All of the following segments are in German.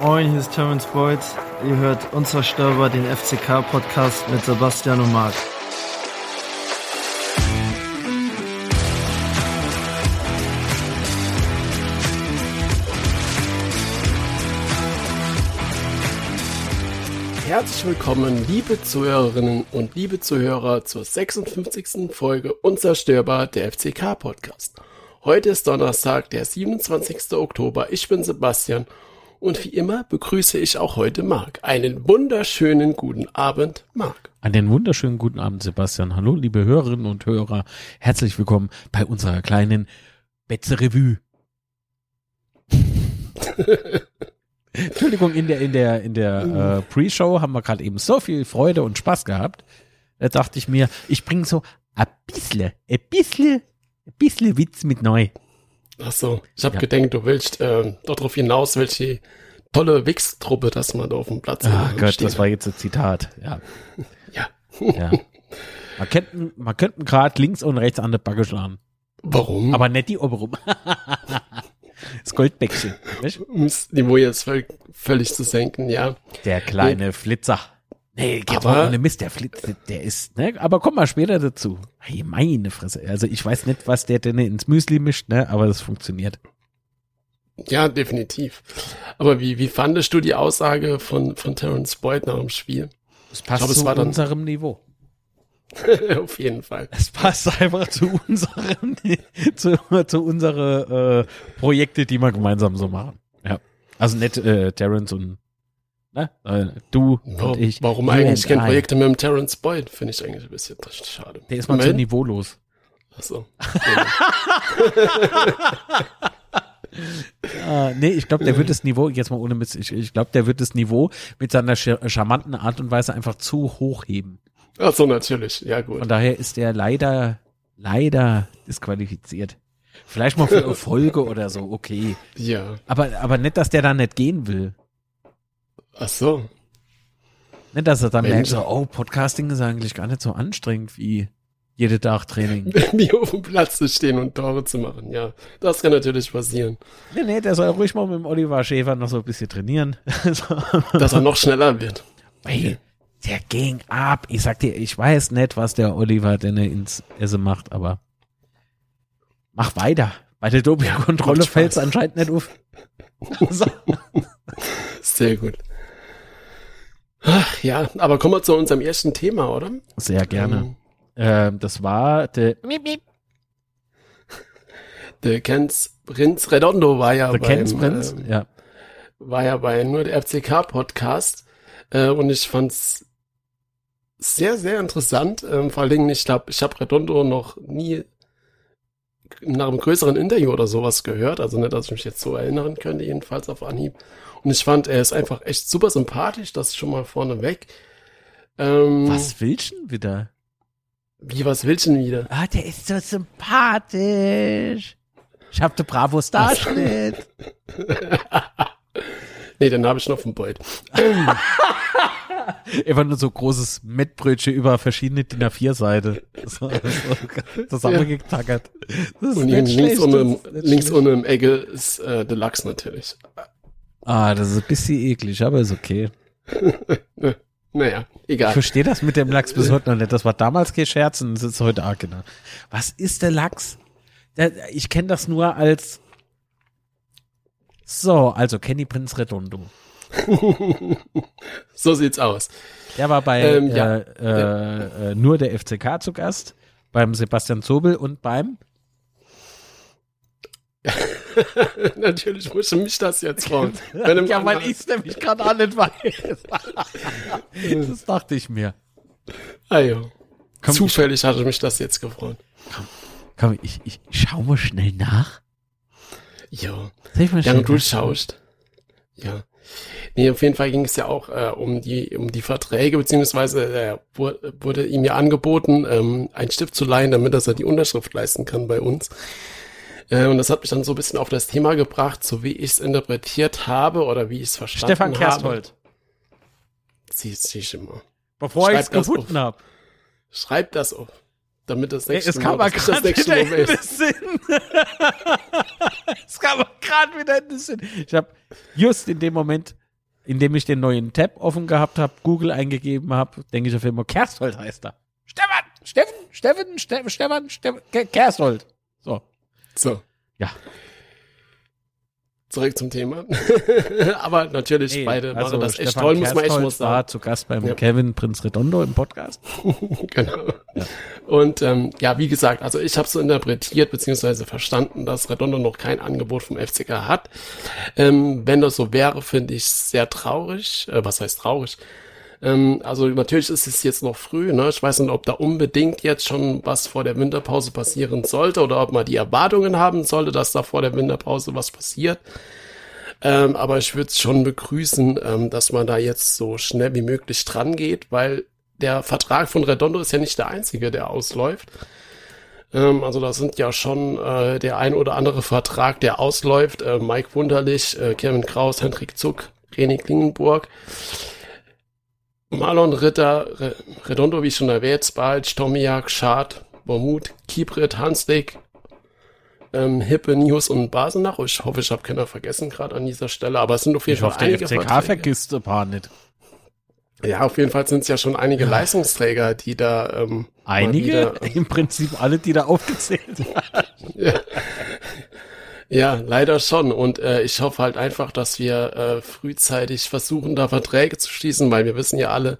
Moin, hier ist Terence Boyd. Ihr hört Unzerstörbar, den FCK-Podcast mit Sebastian und Marc. Herzlich willkommen, liebe Zuhörerinnen und liebe Zuhörer, zur 56. Folge Unzerstörbar, der FCK-Podcast. Heute ist Donnerstag, der 27. Oktober. Ich bin Sebastian und wie immer begrüße ich auch heute Marc. Einen wunderschönen guten Abend, Marc. Einen wunderschönen guten Abend, Sebastian. Hallo, liebe Hörerinnen und Hörer. Herzlich willkommen bei unserer kleinen Betze Revue. Entschuldigung, in der, in der, in der äh, Pre-Show haben wir gerade eben so viel Freude und Spaß gehabt. Da dachte ich mir, ich bringe so ein bisschen, ein bisschen, ein bisschen Witz mit neu. Ach so, ich habe Ja. gedacht, du willst äh, darauf hinaus, welche tolle Wix-Truppe das man da auf dem Platz Ach äh, Gott, steht. das war jetzt ein Zitat. Ja, Ja. ja. Man könnte, man könnte gerade links und rechts an der Backe schlagen. Warum? Aber nicht die oberum. das Goldbäckchen. Um das Niveau jetzt völ völlig zu senken, ja. Der kleine Flitzer. Nee, geht Aber- ohne Mist, der Flitzer, der ist, ne? Aber komm mal später dazu. Hey, meine Fresse. Also ich weiß nicht, was der denn ins Müsli mischt, ne? Aber das funktioniert. Ja, definitiv. Aber wie, wie fandest du die Aussage von, von Terence Boyd nach dem Spiel? Das passt glaub, es zu dann- unserem Niveau. auf jeden Fall. Es passt einfach zu unserem, zu, zu unsere äh, Projekte, die wir gemeinsam so machen. Ja. Also nicht äh, Terrence und ne? Du Warum, und ich. warum eigentlich keine I. Projekte mit dem Terence Boyd? Finde ich eigentlich ein bisschen schade. Der ist mal zu niveaulos. Ach so. Äh, nee, ich glaube, der wird das Niveau, jetzt mal ohne Mist, ich, ich glaube, der wird das Niveau mit seiner char- charmanten Art und Weise einfach zu hoch heben. Ach so, natürlich. Ja, gut. Von daher ist er leider, leider disqualifiziert. Vielleicht mal für Erfolge oder so, okay. Ja. Aber, aber nicht, dass der da nicht gehen will. Ach so. Nicht, dass er dann Mensch. merkt, so, oh, Podcasting ist eigentlich gar nicht so anstrengend wie jede Tag Training. Wie auf dem Platz zu stehen und Tore zu machen. Ja, das kann natürlich passieren. nee, nee, der soll ruhig mal mit dem Oliver Schäfer noch so ein bisschen trainieren. Dass er noch schneller wird. Ey, der ging ab. Ich sag dir, ich weiß nicht, was der Oliver denn ins Essen macht, aber mach weiter. Bei der Dopingkontrolle Spaß. fällt's anscheinend nicht auf. so. Sehr gut. Ach, ja, aber kommen wir zu unserem ersten Thema, oder? Sehr gerne. Ähm, Ähm, das war der, der Kenz Prinz Redondo war ja der beim, Ken's Prinz. ähm, ja. war ja bei nur der FCK Podcast äh, und ich fand's sehr sehr interessant. Ähm, vor allen Dingen, ich glaube, ich habe Redondo noch nie nach einem größeren Interview oder sowas gehört, also nicht, dass ich mich jetzt so erinnern könnte, jedenfalls auf Anhieb. Und ich fand, er ist einfach echt super sympathisch, das schon mal vorneweg. Ähm, Was willst du denn wieder? Wie, was willst du denn wieder? Ah, der ist so sympathisch. Ich hab den Bravo Starschnitt. nee, den habe ich noch vom Beut. Einfach nur so großes Mettbrötchen über verschiedene DIN A4-Seite. So, so zusammengetackert. Das ist Und links, schlecht, unten, links unten im Ecke ist äh, Deluxe natürlich. Ah, das ist ein bisschen eklig, aber ist okay. Naja, Ich egal. verstehe das mit dem Lachs bis heute noch nicht. Das war damals kein Scherz und das ist heute arg genau. Was ist der Lachs? Ich kenne das nur als so, also Kenny Prinz Redondo. so sieht's aus. Der war bei Ähm, ja. äh, äh, nur der FCK zu Gast, beim Sebastian Zobel und beim Natürlich musste mich das jetzt fragen. Ja, weil ich es nämlich gerade auch nicht weiß. das dachte ich mir. Ah, ja. Komm, Zufällig hatte mich das jetzt gefreut. Komm, ich, ich, ich schau mal schnell nach. Ja. Soll ich mal schnell Während du schaust. Ja. Nee, auf jeden Fall ging es ja auch äh, um die um die Verträge, beziehungsweise äh, wurde, ihm ja angeboten, ähm, einen Stift zu leihen, damit er die Unterschrift leisten kann bei uns. Äh, und das hat mich dann so ein bisschen auf das Thema gebracht, so wie ich es interpretiert habe oder wie ich es verstanden Stefan habe. Kersthold. Sie, sie immer. Bevor ich es das gefunden habe. Schreib das auf, damit das Ey, nächste es kam Mal, ich das gerade nächste wieder Mal in den. Sinn. es kam gerade wieder in den Sinn. Ich habe just in dem Moment indem ich den neuen Tab offen gehabt habe, Google eingegeben habe, denke ich auf immer, Kersthold heißt er. Stefan, Steffen, Steffen, Steffen, Stefan, Steffen, Ke- Kersthold. So. So. Ja. Zurück zum Thema. Aber natürlich, Nee, beide also machen das echt Stefan toll, muss man echt Kersthold mal war sagen. zu Gast beim Ja. Kevin Prinz Redondo im Podcast. genau. Und ähm, ja, wie gesagt, also ich habe so interpretiert beziehungsweise verstanden, dass Redondo noch kein Angebot vom FCK hat. Ähm, wenn das so wäre, finde ich sehr traurig. Äh, was heißt traurig? Ähm, also natürlich ist es jetzt noch früh. Ne? Ich weiß nicht, ob da unbedingt jetzt schon was vor der Winterpause passieren sollte oder ob man die Erwartungen haben sollte, dass da vor der Winterpause was passiert. Ähm, aber ich würde es schon begrüßen, ähm, dass man da jetzt so schnell wie möglich dran geht, weil der Vertrag von Redondo ist ja nicht der einzige, der ausläuft. Ähm, also da sind ja schon äh, der ein oder andere Vertrag, der ausläuft. Äh, Mike Wunderlich, äh, Kevin Kraus, Hendrik Zuck, René Klingenburg, Marlon Ritter, Re Redondo, wie schon erwähnt, Spalt, Tomiak, Schad, Bormut, Kibrit, Hanslik, ähm, Hippe, Nius und Basenach. Ich hoffe, ich habe keiner vergessen gerade an dieser Stelle, aber es sind auf jeden Ich Fall hoffe, der einige FCK Verträge. vergisst ein paar nicht. Ja, auf jeden Fall sind es ja schon einige Leistungsträger, die da ähm, Einige, wieder- im Prinzip alle, die da aufgezählt sind. Ja, leider schon. Und äh, ich hoffe halt einfach, dass wir äh, frühzeitig versuchen, da Verträge zu schließen, weil wir wissen ja alle,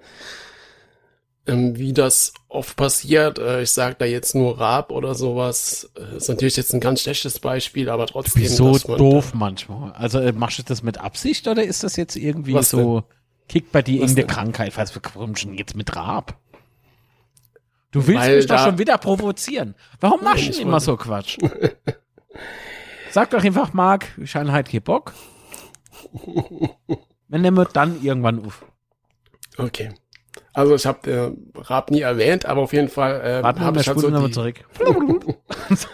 ähm, wie das oft passiert. Äh, ich sage da jetzt nur Raab oder sowas. Äh, ist natürlich jetzt ein ganz schlechtes Beispiel, aber trotzdem. Dass man- doof manchmal? Also äh, machst du das mit Absicht oder ist das jetzt irgendwie Was so, kickt bei dir Was irgendeine denn? Krankheit? Was warum schon jetzt mit Raab? Du willst Weil mich doch da- schon wieder provozieren. Warum machst du denn immer so Quatsch? Sag doch einfach, Marc, ich habe halt keinen Bock. Wenn nehmen wir dann irgendwann auf. Okay. Also ich habe äh, Raab nie erwähnt, aber auf jeden Fall äh, habe ich halt so die, zurück.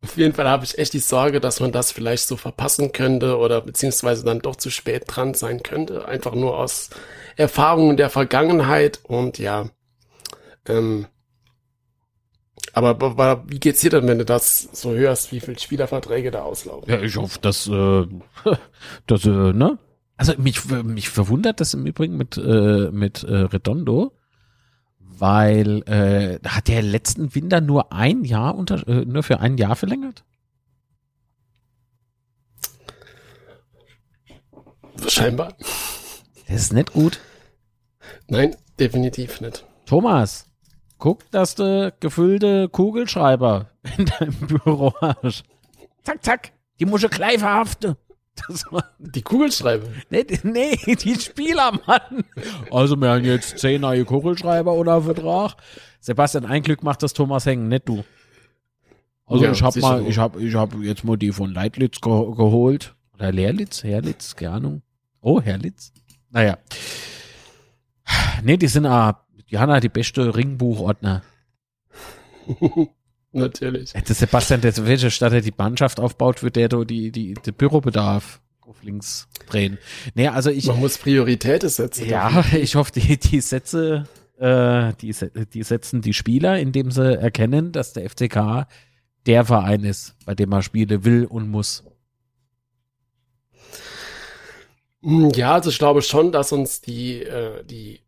Auf jeden Fall habe ich echt die Sorge, dass man das vielleicht so verpassen könnte oder beziehungsweise dann doch zu spät dran sein könnte. Einfach nur aus Erfahrungen der Vergangenheit und ja. Ähm, aber, aber wie geht's dir denn, wenn du das so hörst, wie viele Spielerverträge da auslaufen? Ja, ich hoffe, dass, äh, dass äh, ne? Also mich, mich verwundert das im Übrigen mit, äh, mit äh, Redondo, weil äh, hat der letzten Winter nur ein Jahr unter, äh, nur für ein Jahr verlängert? Scheinbar. Das ist nicht gut. Nein, definitiv nicht. Thomas, guck, dass du gefüllte Kugelschreiber in deinem Büro hast. Zack, zack, die muss ich gleich verhaften. Das war, Die Kugelschreiber. nee, nee, die Spieler, Mann. Also, wir haben jetzt zehn neue Kugelschreiber unter Vertrag. Sebastian, ein Glück macht das Thomas hängen, nicht du. Also, Ja, ich hab sicher mal, ich hab, ich hab jetzt mal die von Leitlitz ge geholt. Oder Leerlitz, Herlitz, keine Ahnung. Oh, Herlitz. Naja. Nee, die sind ah, die haben ah die beste Ringbuchordner. Natürlich. Der Sebastian, der welche statt er die Mannschaft aufbaut, wird der die, die, die Bürobedarf auf links drehen. Nee, also ich, Man muss Prioritäten setzen. ja, ich hoffe, die, die Sätze, äh, die, die setzen die Spieler, indem sie erkennen, dass der FCK der Verein ist, bei dem man Spiele will und muss. Ja, also ich glaube schon, dass uns die, äh, die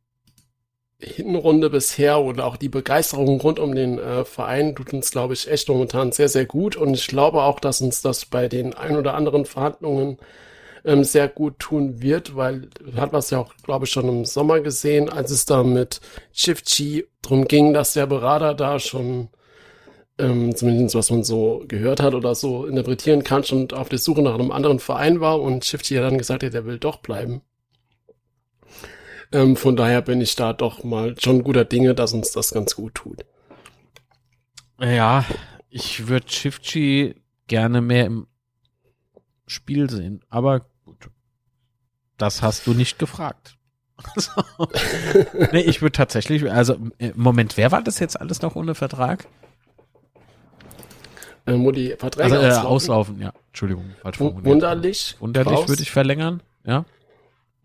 Hinrunde bisher oder auch die Begeisterung rund um den äh, Verein tut uns, glaube ich, echt momentan sehr, sehr gut. Und ich glaube auch, dass uns das bei den ein oder anderen Verhandlungen ähm, sehr gut tun wird, weil hat man es ja auch, glaube ich, schon im Sommer gesehen, als es da mit Chifchi drum ging, dass der Berater da schon ähm, zumindest was man so gehört hat oder so interpretieren kann, schon auf der Suche nach einem anderen Verein war und Shifty ja dann gesagt hat, er will doch bleiben. Ähm, von daher bin ich da doch mal schon guter Dinge, dass uns das ganz gut tut. Ja, ich würde Shifty gerne mehr im Spiel sehen, aber gut. Das hast du nicht gefragt. Also, nee, ich würde tatsächlich, also im Moment, wer war das jetzt alles noch ohne Vertrag? Ähm, wo die Verträge Also äh, auslaufen. auslaufen, ja. Entschuldigung, falsch formuliert. Wunderlich. Wunderlich würde ich verlängern, ja.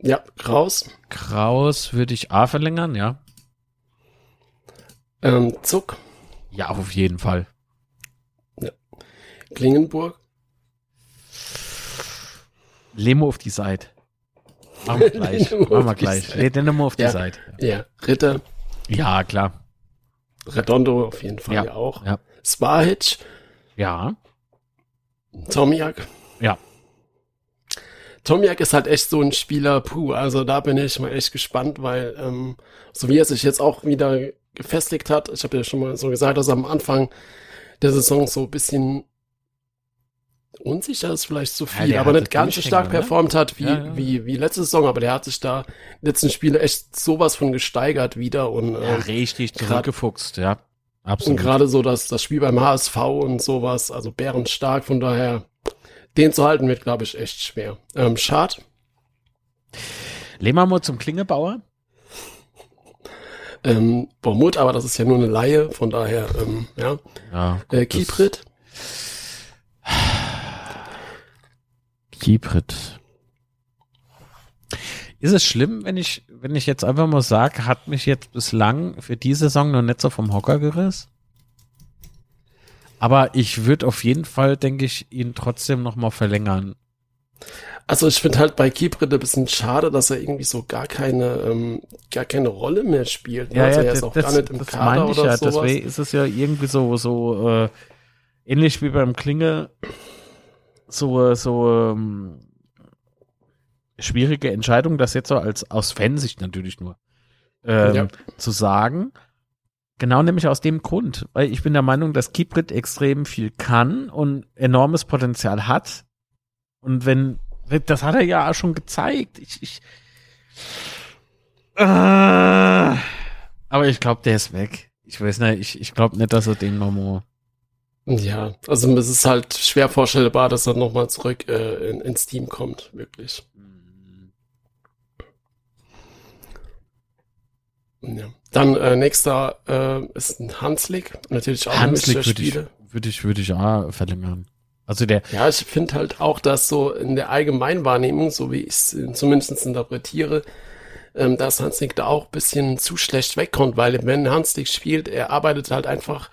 Ja, Kraus. Kraus würde ich A verlängern, ja. Ähm, Zuck. Ja, auf jeden Fall. Klingenburg. Lemo auf die Seite. Machen wir gleich. Machen wir auf die gleich. Nee, auf die Ja. Seite. Ja, Ritter, Ja, klar. Redondo auf jeden Fall Ja, ja, auch. ja. Svahic, Ja. Tomiak. Ja. Tomiak ist halt echt so ein Spieler, puh, also da bin ich mal echt gespannt, weil ähm, so wie er sich jetzt auch wieder gefestigt hat, ich habe ja schon mal so gesagt, dass er am Anfang der Saison so ein bisschen unsicher ist vielleicht zu Ja, viel, der aber nicht ganz so stark ne? performt hat wie, Ja, ja. wie, wie letzte Saison, aber der hat sich da in den letzten Spiele echt sowas von gesteigert wieder und, Ja, ähm, richtig zurückgefuchst, ja. und Absolut. gerade so das, das Spiel beim HSV und sowas, also bärenstark, von daher, den zu halten wird, glaube ich, echt schwer. Ähm, Schad, Lehmann zum Klingebauer. ähm, Bormut, aber das ist ja nur eine Laie, von daher, ähm, ja. Ja. Äh, Kiprit, Kiprit. Ist es schlimm, wenn ich, wenn ich jetzt einfach mal sage, hat mich jetzt bislang für die Saison noch nicht so vom Hocker gerissen? Aber ich würde auf jeden Fall, denke ich, ihn trotzdem noch mal verlängern. also ich finde halt bei Kiprit ein bisschen schade, dass er irgendwie so gar keine, ähm, gar keine Rolle mehr spielt. ne? also er ist auch gar nicht im Kader meinte ich oder ja. sowas. Deswegen ist es ja irgendwie so, so äh, ähnlich wie beim Klinge, so, so ähm, schwierige Entscheidung, das jetzt so als aus Fansicht natürlich nur ähm, Ja. zu sagen. Genau nämlich aus dem Grund, weil ich bin der Meinung, dass Kiprit extrem viel kann und enormes Potenzial hat. Und wenn, das hat er ja schon gezeigt. Ich, ich, äh, aber ich glaube, der ist weg. Ich weiß nicht, ich, ich glaube nicht, dass er den nochmal. Ja, also es ist halt schwer vorstellbar, dass er nochmal zurück äh, in, ins Team kommt, wirklich. Ja. Dann äh, nächster äh, ist ein Hanslik, natürlich auch ein Hanslik würde ich, würde ich, würde ich auch verlängern. Also der, Ja, ich finde halt auch, dass so in der Allgemeinwahrnehmung, so wie ich es zumindest interpretiere, ähm, dass Hanslik da auch ein bisschen zu schlecht wegkommt, weil wenn Hanslik spielt, er arbeitet halt einfach,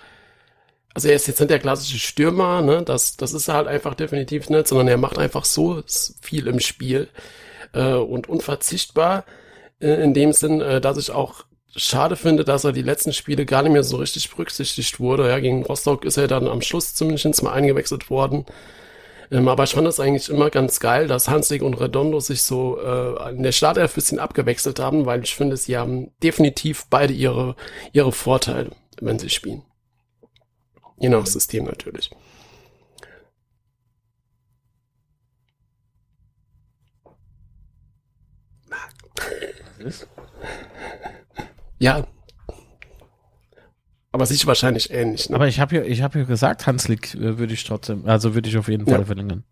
also er ist jetzt nicht der klassische Stürmer, ne, das, das ist er halt einfach definitiv nicht, sondern er macht einfach so viel im Spiel äh, und unverzichtbar äh, in dem Sinn, äh, dass ich auch schade finde, dass er die letzten Spiele gar nicht mehr so richtig berücksichtigt wurde. Ja, gegen Rostock ist er dann am Schluss zumindest mal eingewechselt worden. Ähm, aber ich fand das eigentlich immer ganz geil, dass Hanslik und Redondo sich so äh, in der Startelf bisschen abgewechselt haben, weil ich finde, sie haben definitiv beide ihre, ihre Vorteile, wenn sie spielen. Je nach System natürlich. Ja. Aber sicher wahrscheinlich ähnlich. Ne? aber ich habe ja, ich habe ja gesagt, Hanslik äh, würde ich trotzdem, also würde ich auf jeden Fall Ja. verlängern.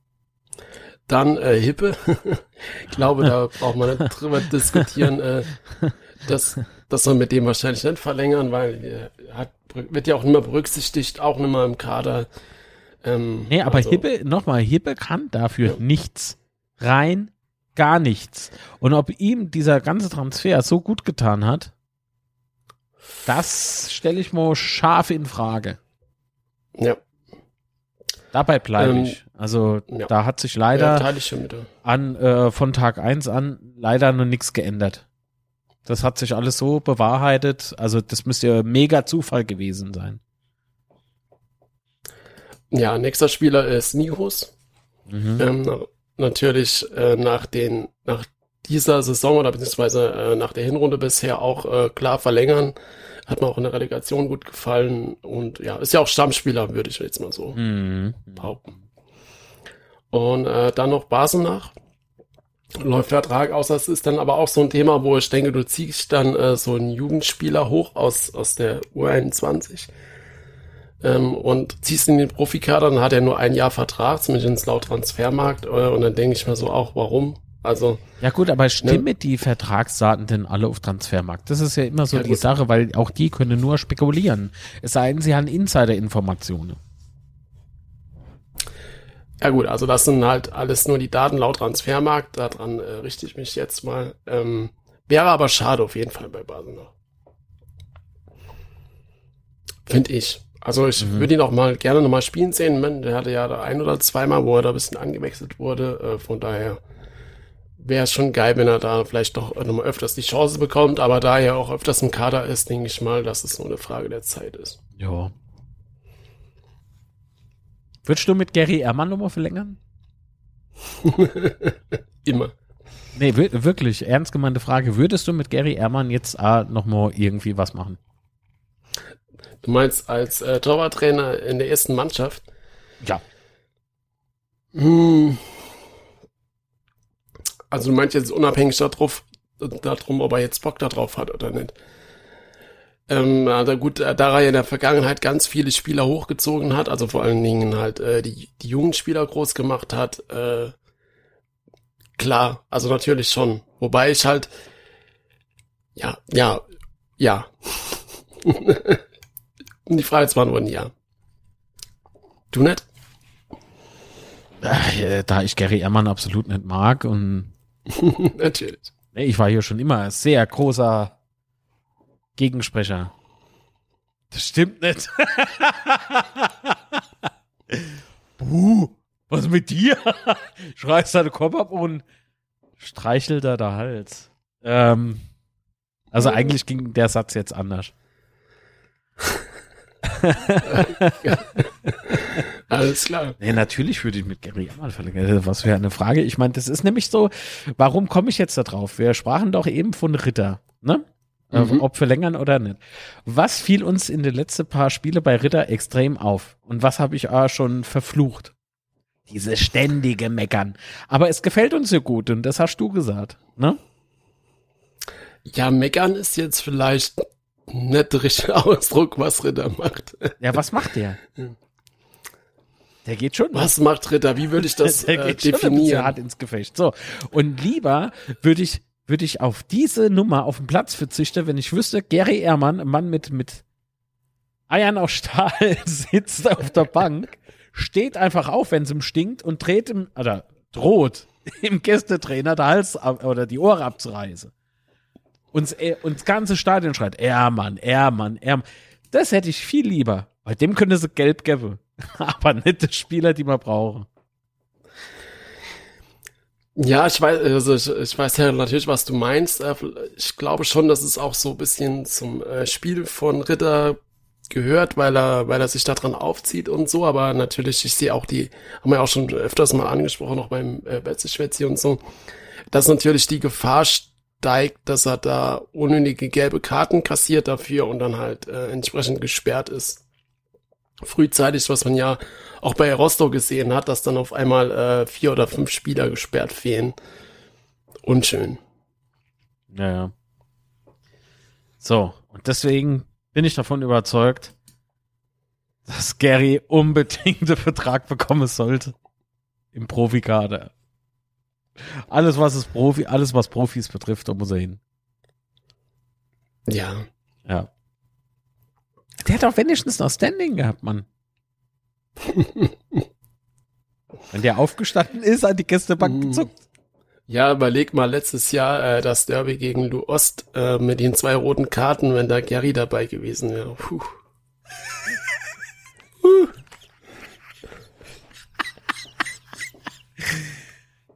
Dann äh, Hippe. ich glaube, da braucht man nicht drüber diskutieren. Äh, das, das soll mit dem wahrscheinlich nicht verlängern, weil er hat, wird ja auch nicht mehr berücksichtigt, auch nicht mehr im Kader. Ähm, Nee, aber also, Hippe, nochmal, Hippe kann dafür Ja. nichts. Rein gar nichts. Und ob ihm dieser ganze Transfer so gut getan hat, das stelle ich mal scharf in Frage. Ja, Dabei bleibe Ähm, ich. Also ja. da hat sich ja, leider dir. an äh, von Tag eins an leider noch nichts geändert. Das hat sich alles so bewahrheitet. Also das müsste ja mega Zufall gewesen sein. Ja, nächster Spieler ist Nihus. Mhm. Ähm, na- natürlich äh, nach den, nach dieser Saison oder beziehungsweise äh, nach der Hinrunde bisher auch äh, klar verlängern. Hat mir auch in der Relegation gut gefallen und ja, ist ja auch Stammspieler, würde ich jetzt mal so Mhm. behaupten. Und äh, dann noch Basenach. Läuft Vertrag aus, das ist dann aber auch so ein Thema, wo ich denke, du ziehst dann äh, so einen Jugendspieler hoch aus, aus der U21 ähm, und ziehst ihn in den Profikader, dann hat er nur ein Jahr Vertrag, zumindest laut Transfermarkt, äh, und dann denke ich mir so auch, warum? Also, Ja gut, aber stimmen die Vertragsdaten denn alle auf Transfermarkt? Das ist ja immer so Ja, die gut. Sache, weil auch die können nur spekulieren. Es sei denn, sie haben Insider-Informationen. ja gut, also das sind halt alles nur die Daten laut Transfermarkt, daran äh, richte ich mich jetzt mal. Ähm, wäre aber schade auf jeden Fall bei Basenach. Finde ich. Also ich Mhm. würde ihn auch mal gerne nochmal spielen sehen. Man, der hatte ja da ein oder zweimal, wo er da ein bisschen angewechselt wurde. Äh, von daher wäre es schon geil, wenn er da vielleicht doch nochmal öfters die Chance bekommt, aber da er auch öfters im Kader ist, denke ich mal, dass es nur eine Frage der Zeit ist. Ja. Würdest du mit Gary Ehrmann nochmal verlängern? Immer. Nee, wirklich, ernst gemeinte Frage. Würdest du mit Gary Ehrmann jetzt äh, nochmal irgendwie was machen? Du meinst als äh, Torwarttrainer in der ersten Mannschaft? Ja. Hm. Also du meinst jetzt unabhängig darauf, darum, ob er jetzt Bock darauf hat oder nicht. Ähm, also gut, äh, da er in der Vergangenheit ganz viele Spieler hochgezogen hat, also vor allen Dingen halt äh, die, die jungen Spieler groß gemacht hat, äh, klar, also natürlich schon. Wobei ich halt, ja, ja, ja. die Frage ist beantworten, ja. Du nicht? Äh, da ich Gary Ehrmann absolut nicht mag und Natürlich. Ich war hier schon immer sehr großer Gegensprecher. Das stimmt nicht. Buh, was mit dir? Schreist deinen Kopf ab und streichelt da der Hals. Ähm, also eigentlich ging der Satz jetzt anders. Alles klar. Nee, natürlich würde ich mit Gary Ehrmann verlängern. Was für eine Frage. Ich meine, das ist nämlich so, warum komme ich jetzt da drauf? Wir sprachen doch eben von Ritter, ne? Äh, mhm. Ob verlängern oder nicht. Was fiel uns in den letzten paar Spiele bei Ritter extrem auf? Und was habe ich auch schon verflucht? Diese ständige Meckern. Aber es gefällt uns ja gut und das hast du gesagt, ne? Ja, meckern ist jetzt vielleicht nicht der richtige Ausdruck, was Ritter macht. Ja, was macht der? Der geht schon. Was macht Ritter? Wie würde ich das der äh, geht definieren? Schon hart ins Gefecht. So. Und lieber würde ich, würde ich auf diese Nummer auf dem Platz verzichten, wenn ich wüsste, Gary Ehrmann, ein Mann mit, mit Eiern aus Stahl, sitzt auf der Bank, steht einfach auf, wenn es ihm stinkt und dreht ihm, oder droht, im Gästetrainer der Hals oder die Ohren abzureißen. Und, und das ganze Stadion schreit, Ehrmann, Ehrmann, Ehrmann. Das hätte ich viel lieber. Bei dem könnte sie gelb geben. Aber die Spieler, die wir brauchen. Ja, ich weiß, also ich, ich, weiß ja natürlich, was du meinst. Äh, ich glaube schon, dass es auch so ein bisschen zum äh, Spiel von Ritter gehört, weil er, weil er sich daran aufzieht und so. Aber natürlich, ich sehe auch die, haben wir auch schon öfters mal angesprochen, auch beim äh, Betzeschwätzi und so, dass natürlich die Gefahr steigt, dass er da unnötige gelbe Karten kassiert dafür und dann halt äh, entsprechend gesperrt ist frühzeitig, was man ja auch bei Rostock gesehen hat, dass dann auf einmal äh, vier oder fünf Spieler gesperrt fehlen. Unschön. Ja, ja. So, und deswegen bin ich davon überzeugt, dass Gary unbedingt einen Vertrag bekommen sollte. Im Profikader. Alles, was es Profi, alles, was Profis betrifft, da muss er hin. Ja. Ja. Der hat auch wenigstens noch Standing gehabt, Mann. Wenn der aufgestanden ist, an die Gästebank mm. gezuckt. Ja, überleg mal letztes Jahr äh, das Derby gegen Lu Ost äh, mit den zwei roten Karten, wenn da Gary dabei gewesen wäre. Puh.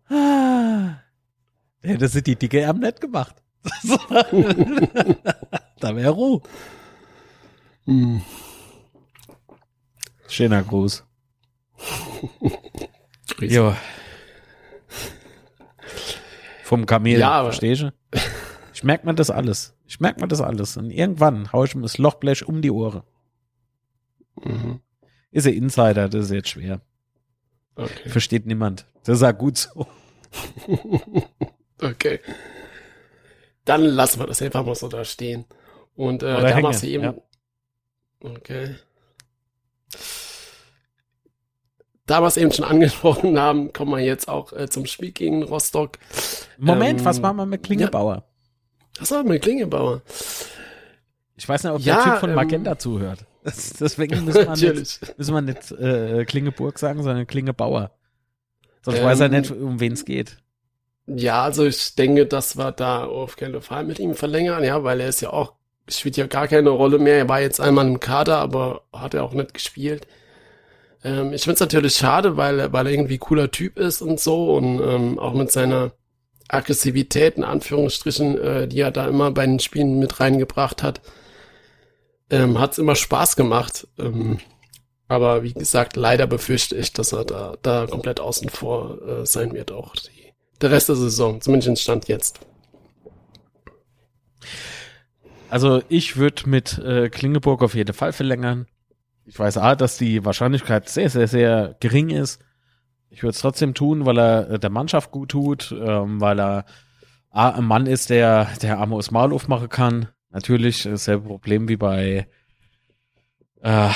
ah. Hätte sie die dicke Arm nicht gemacht. da wäre Ruhe. Hm. Schöner Gruß. ja. Vom Kamel, ja, verstehst du? Ich merke mir das alles. Ich merke mir das alles. Und irgendwann haue ich mir das Lochblech um die Ohren. Mhm. Ist ein Insider, das ist jetzt schwer. Okay. Versteht niemand. Das ist ja gut so. okay. Dann lassen wir das einfach mal so da stehen. Und äh, da machst du eben, ja. Okay. Da wir es eben schon angesprochen haben, kommen wir jetzt auch äh, zum Spiel gegen Rostock. Moment, ähm, was war mal mit Klingebauer? Ja, was war mit Klingebauer? Ich weiß nicht, ob ja, der Typ von ähm, Magenta ähm, zuhört. Das, deswegen müssen wir nicht, müssen wir nicht äh, Klingeburg sagen, sondern Klingebauer. Sonst ähm, weiß er nicht, um wen es geht. Ja, also ich denke, dass wir da auf keinen Fall mit ihm verlängern, ja, weil er ist ja auch spielt ja gar keine Rolle mehr. Er war jetzt einmal im Kader, aber hat er auch nicht gespielt. Ähm, ich finde es natürlich schade, weil, weil er irgendwie cooler Typ ist und so und ähm, auch mit seiner Aggressivität in Anführungsstrichen, äh, die er da immer bei den Spielen mit reingebracht hat, ähm, hat es immer Spaß gemacht. Ähm, aber wie gesagt, leider befürchte ich, dass er da, da komplett außen vor äh, sein wird, auch die, der Rest der Saison, zumindest Stand jetzt. Also ich würde mit äh, Klingeburg auf jeden Fall verlängern. Ich weiß A, dass die Wahrscheinlichkeit sehr, sehr, sehr gering ist. Ich würde es trotzdem tun, weil er äh, der Mannschaft gut tut, ähm, weil er A, ein Mann ist, der der Amos Maul aufmachen kann. Natürlich dasselbe Problem wie bei äh,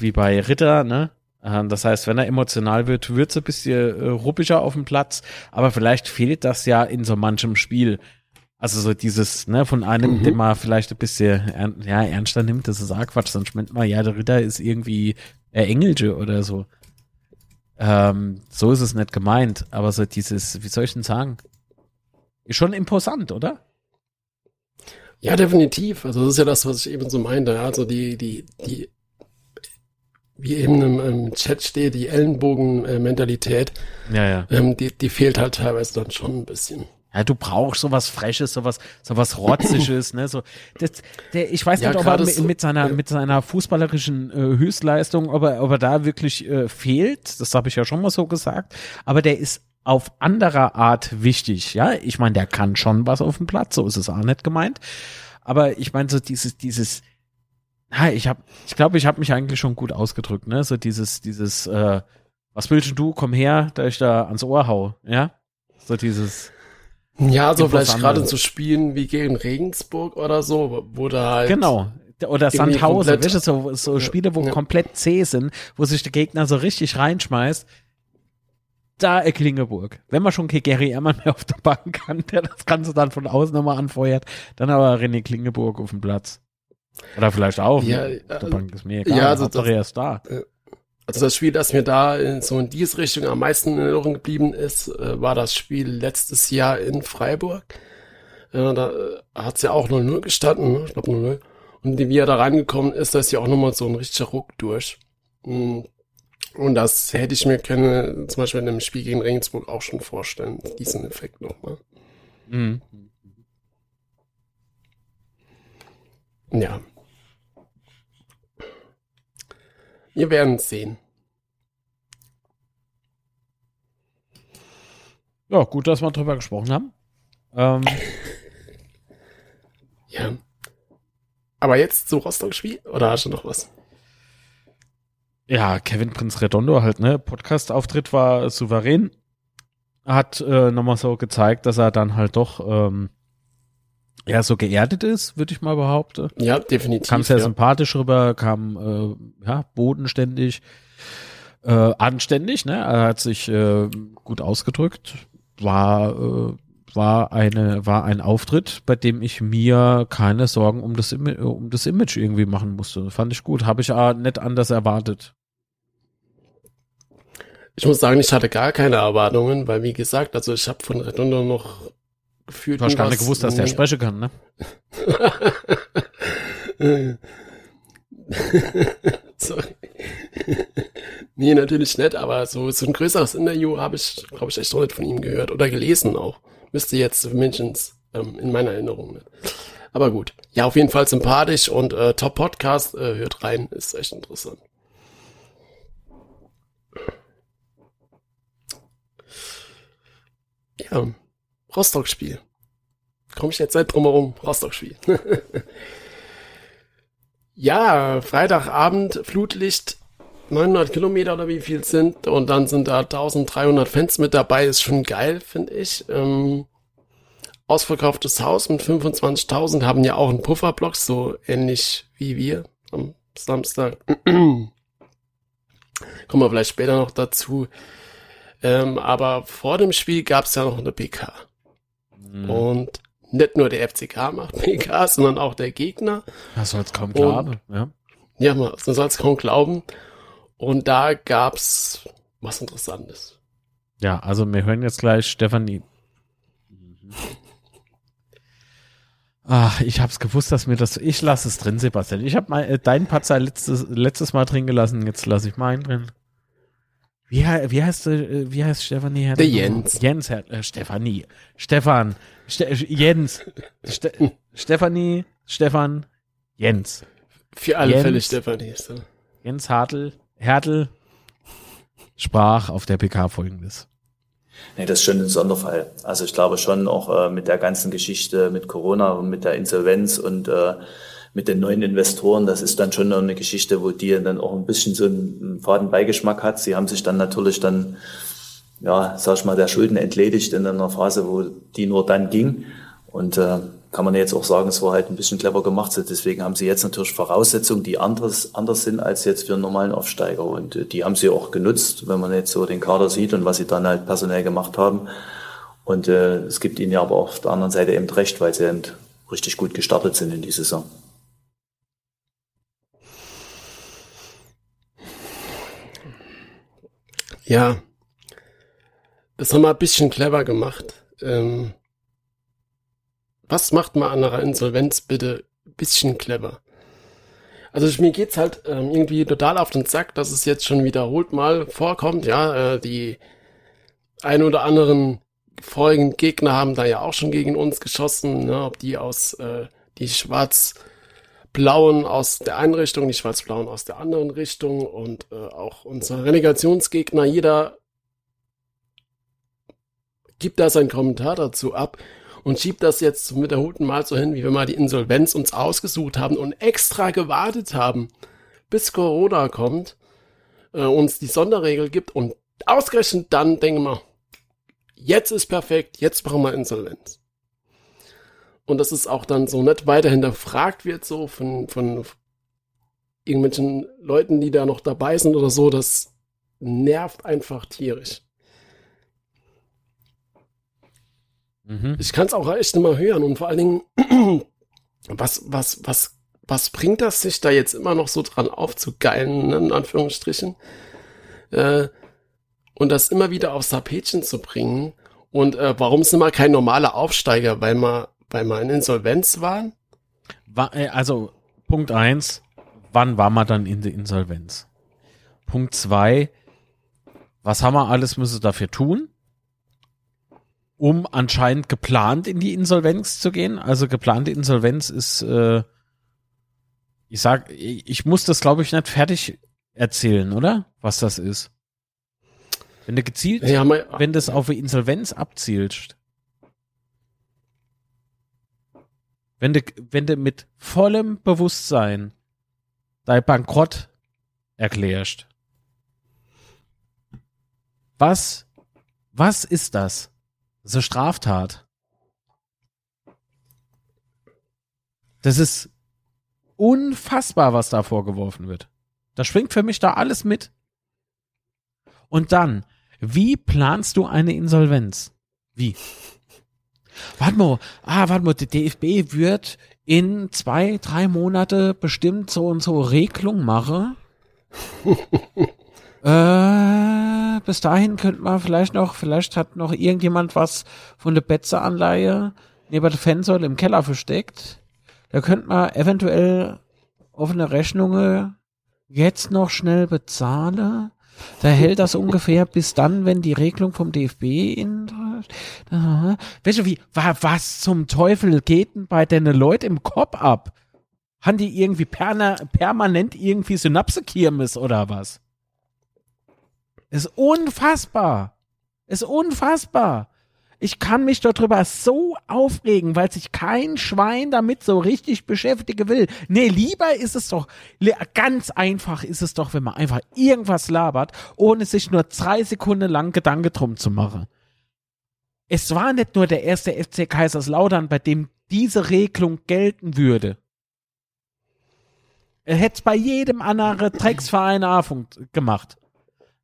wie bei Ritter, ne? Ähm, das heißt, wenn er emotional wird, wird es ein bisschen äh, ruppiger auf dem Platz, aber vielleicht fehlt das ja in so manchem Spiel. Also so dieses, ne, von einem, Mhm. den man vielleicht ein bisschen ja, ernster nimmt, das ist auch Quatsch, sonst meint man, ja, der Ritter ist irgendwie äh, Engelsche oder so. Ähm, so ist es nicht gemeint, aber so dieses, wie soll ich denn sagen? Ist schon imposant, oder? Ja, definitiv. Also das ist ja das, was ich eben so meinte. Also die, die, die, wie eben im, im Chat steht, die Ellenbogen-Mentalität, Ja, ja. ähm, die, die fehlt halt teilweise dann schon ein bisschen. Ja, du brauchst sowas Freches, sowas, sowas Rotziges, ne, so. Das, der, ich weiß Ja, nicht, ob er mit, mit seiner, mit seiner fußballerischen äh, Höchstleistung, ob er, ob er da wirklich äh, fehlt. Das habe ich ja schon mal so gesagt. Aber der ist auf anderer Art wichtig, ja. Ich meine, der kann schon was auf dem Platz, so ist es auch nicht gemeint. Aber ich meine, so dieses, dieses, ja, ich habe, ich glaube, ich habe mich eigentlich schon gut ausgedrückt, ne? So dieses, dieses, äh, was willst denn du? Komm her, da ich da ans Ohr hau, ja? So dieses. Ja, so vielleicht gerade zu Spielen wie gegen Regensburg oder so, wo da halt. Genau. Oder Sandhausen, weißt du, so, so Ja, Spiele, wo ja. komplett zäh sind, wo sich der Gegner so richtig reinschmeißt. Da äh, Klingeburg. Wenn man schon kein Gary Ehrmann mehr auf der Bank kann, der das Ganze dann von außen nochmal anfeuert, dann aber René Klingeburg auf dem Platz. Oder vielleicht auch. Ja, ne? auf der äh, Bank ist mir egal. ja, also Hauptsache das- er ist da. Also das Spiel, das mir da in, so in diese Richtung am meisten in Erinnerung geblieben ist, äh, war das Spiel letztes Jahr in Freiburg. Äh, da äh, hat's ja auch 0-0 gestanden, ne? ich glaube 0-0. Und wie er da reingekommen ist, da ist ja auch nochmal so ein richtiger Ruck durch. Mm. Und das hätte ich mir können, zum Beispiel in einem Spiel gegen Regensburg auch schon vorstellen, diesen Effekt nochmal. Mhm. Ja. Wir werden sehen. Ja, gut, dass wir drüber gesprochen haben. Ähm, Ja. Aber jetzt zum Rostock-Spiel? Oder hast du noch was? ja, Kevin Prinz Redondo halt, ne? Podcast-Auftritt war souverän. Hat äh, nochmal so gezeigt, dass er dann halt doch ähm, ja so geerdet ist, würde ich mal behaupten. Ja, definitiv. Kam sehr ja. sympathisch rüber, kam äh, ja bodenständig, äh, anständig, ne? Er hat sich äh, gut ausgedrückt. War äh, war eine war ein Auftritt, bei dem ich mir keine Sorgen um das Ima um das Image irgendwie machen musste. Fand ich gut, habe ich auch nicht anders erwartet. Ich muss sagen, ich hatte gar keine Erwartungen, weil wie gesagt, also ich habe von Redondo noch gefühlt. Du hast gar nicht gewusst, dass der sprechen kann, ne? Sorry. nee, natürlich nicht, aber so, so ein größeres Interview habe ich, glaube ich, echt noch nicht von ihm gehört oder gelesen auch. Müsste jetzt Mentions ähm, in meiner Erinnerung. Ne? Aber gut. Ja, auf jeden Fall sympathisch und äh, Top Podcast, äh, hört rein, ist echt interessant. Ja, Rostock-Spiel. Komme ich jetzt nicht drum herum, Rostock-Spiel. Ja, Freitagabend, Flutlicht, 900 Kilometer oder wie viel sind und dann sind da 1300 Fans mit dabei, ist schon geil, finde ich. Ähm, ausverkauftes Haus mit 25.000 haben ja auch einen Pufferblock, so ähnlich wie wir am Samstag. Kommen wir vielleicht später noch dazu. Ähm, aber vor dem Spiel gab es ja noch eine PK. Mhm. Und nicht nur der FCK macht PK, sondern auch der Gegner. Das soll's kaum Und- glauben, ja. Ja, man soll es kaum glauben. Und da gab's was Interessantes. Ja, also wir hören jetzt gleich Stefanie. Ach, ich hab's gewusst, dass mir das. Ich lasse es drin, Sebastian. Ich habe äh, deinen Patzer letztes, letztes Mal drin gelassen, jetzt lasse ich meinen drin. Wie, wie heißt äh, wie heißt Stefanie Hertel? Der Jens. Jens Her äh, Stefanie. Stefan. Ste Jens. Ste Stefanie. Stefan. Jens. Für alle Jens. Fälle Stefanie ist er. Jens Hartl. Hertel sprach auf der PK folgendes. Nee, das ist schon ein Sonderfall. Also ich glaube schon auch äh, mit der ganzen Geschichte mit Corona und mit der Insolvenz und äh, mit den neuen Investoren, das ist dann schon noch eine Geschichte, wo die dann auch ein bisschen so einen faden Beigeschmack hat. Sie haben sich dann natürlich dann, ja, sag ich mal, der Schulden entledigt in einer Phase, wo die nur dann ging. Und äh, kann man jetzt auch sagen, es war halt ein bisschen clever gemacht. Deswegen haben sie jetzt natürlich Voraussetzungen, die anders, anders sind als jetzt für einen normalen Aufsteiger. Und äh, die haben sie auch genutzt, wenn man jetzt so den Kader sieht und was sie dann halt personell gemacht haben. Und äh, es gibt ihnen ja aber auf der anderen Seite eben recht, weil sie eben richtig gut gestartet sind in die Saison. Ja. Das haben wir ein bisschen clever gemacht. Ähm, was macht man an einer Insolvenz bitte ein bisschen clever? Also ich- mir geht's halt ähm, irgendwie total auf den Sack, dass es jetzt schon wiederholt mal vorkommt. Ja, äh, die ein oder anderen vorigen Gegner haben da ja auch schon gegen uns geschossen, ne? ob die aus äh, die schwarz-blauen aus der einen Richtung, die schwarz-blauen aus der anderen Richtung und äh, auch unser Relegationsgegner, jeder gibt da seinen Kommentar dazu ab und schiebt das jetzt zum wiederholten Mal so hin, wie wir mal die Insolvenz uns ausgesucht haben und extra gewartet haben, bis Corona kommt, äh, uns die Sonderregel gibt und ausgerechnet dann denken wir, jetzt ist perfekt, jetzt brauchen wir Insolvenz. Und dass es auch dann so nicht weiter hinterfragt wird, so von, von irgendwelchen Leuten, die da noch dabei sind oder so, das nervt einfach tierisch. Mhm. Ich kann es auch echt nicht mehr hören und vor allen Dingen, was, was, was, was bringt das sich da jetzt immer noch so dran aufzugeilen, ne, in Anführungsstrichen, äh, und das immer wieder aufs Tapetchen zu bringen und äh, warum sind wir kein normaler Aufsteiger, weil wir, weil wir in Insolvenz waren? Wa- äh, Also, Punkt eins, wann war man dann in der Insolvenz? Punkt zwei, was haben wir alles müssen dafür tun, um anscheinend geplant in die Insolvenz zu gehen? Also geplante Insolvenz ist, äh, ich sag, ich muss das glaube ich nicht fertig erzählen, oder? Was das ist. Wenn du gezielt, Ja, wenn das auf Insolvenz abzielst, wenn du, wenn du mit vollem Bewusstsein dein Bankrott erklärst, was, was ist das? Das ist eine Straftat. Das ist unfassbar, was da vorgeworfen wird. Da schwingt für mich da alles mit. Und dann, wie planst du eine Insolvenz? Wie? Warte mal, ah, warte mal, der DFB wird in zwei, drei Monate bestimmt so und so Regelung machen. äh, bis dahin könnte man vielleicht noch, vielleicht hat noch irgendjemand was von der Betze-Anleihe neben der Fansäule im Keller versteckt. Da könnte man eventuell offene Rechnungen jetzt noch schnell bezahlen. Da hält das ungefähr bis dann, wenn die Regelung vom DFB in. Weißt du, wie, wa- was zum Teufel geht denn bei den Leuten im Kopf ab? Haben die irgendwie perna, permanent irgendwie Synapsekirmes oder was? Ist unfassbar. Ist unfassbar. Ich kann mich darüber so aufregen, weil sich kein Schwein damit so richtig beschäftigen will. Nee, lieber ist es doch, ganz einfach ist es doch, wenn man einfach irgendwas labert, ohne sich nur drei Sekunden lang Gedanken drum zu machen. Es war nicht nur der erste FC Kaiserslautern, bei dem diese Regelung gelten würde. Er hätte bei jedem anderen Drecksverein funkt- gemacht.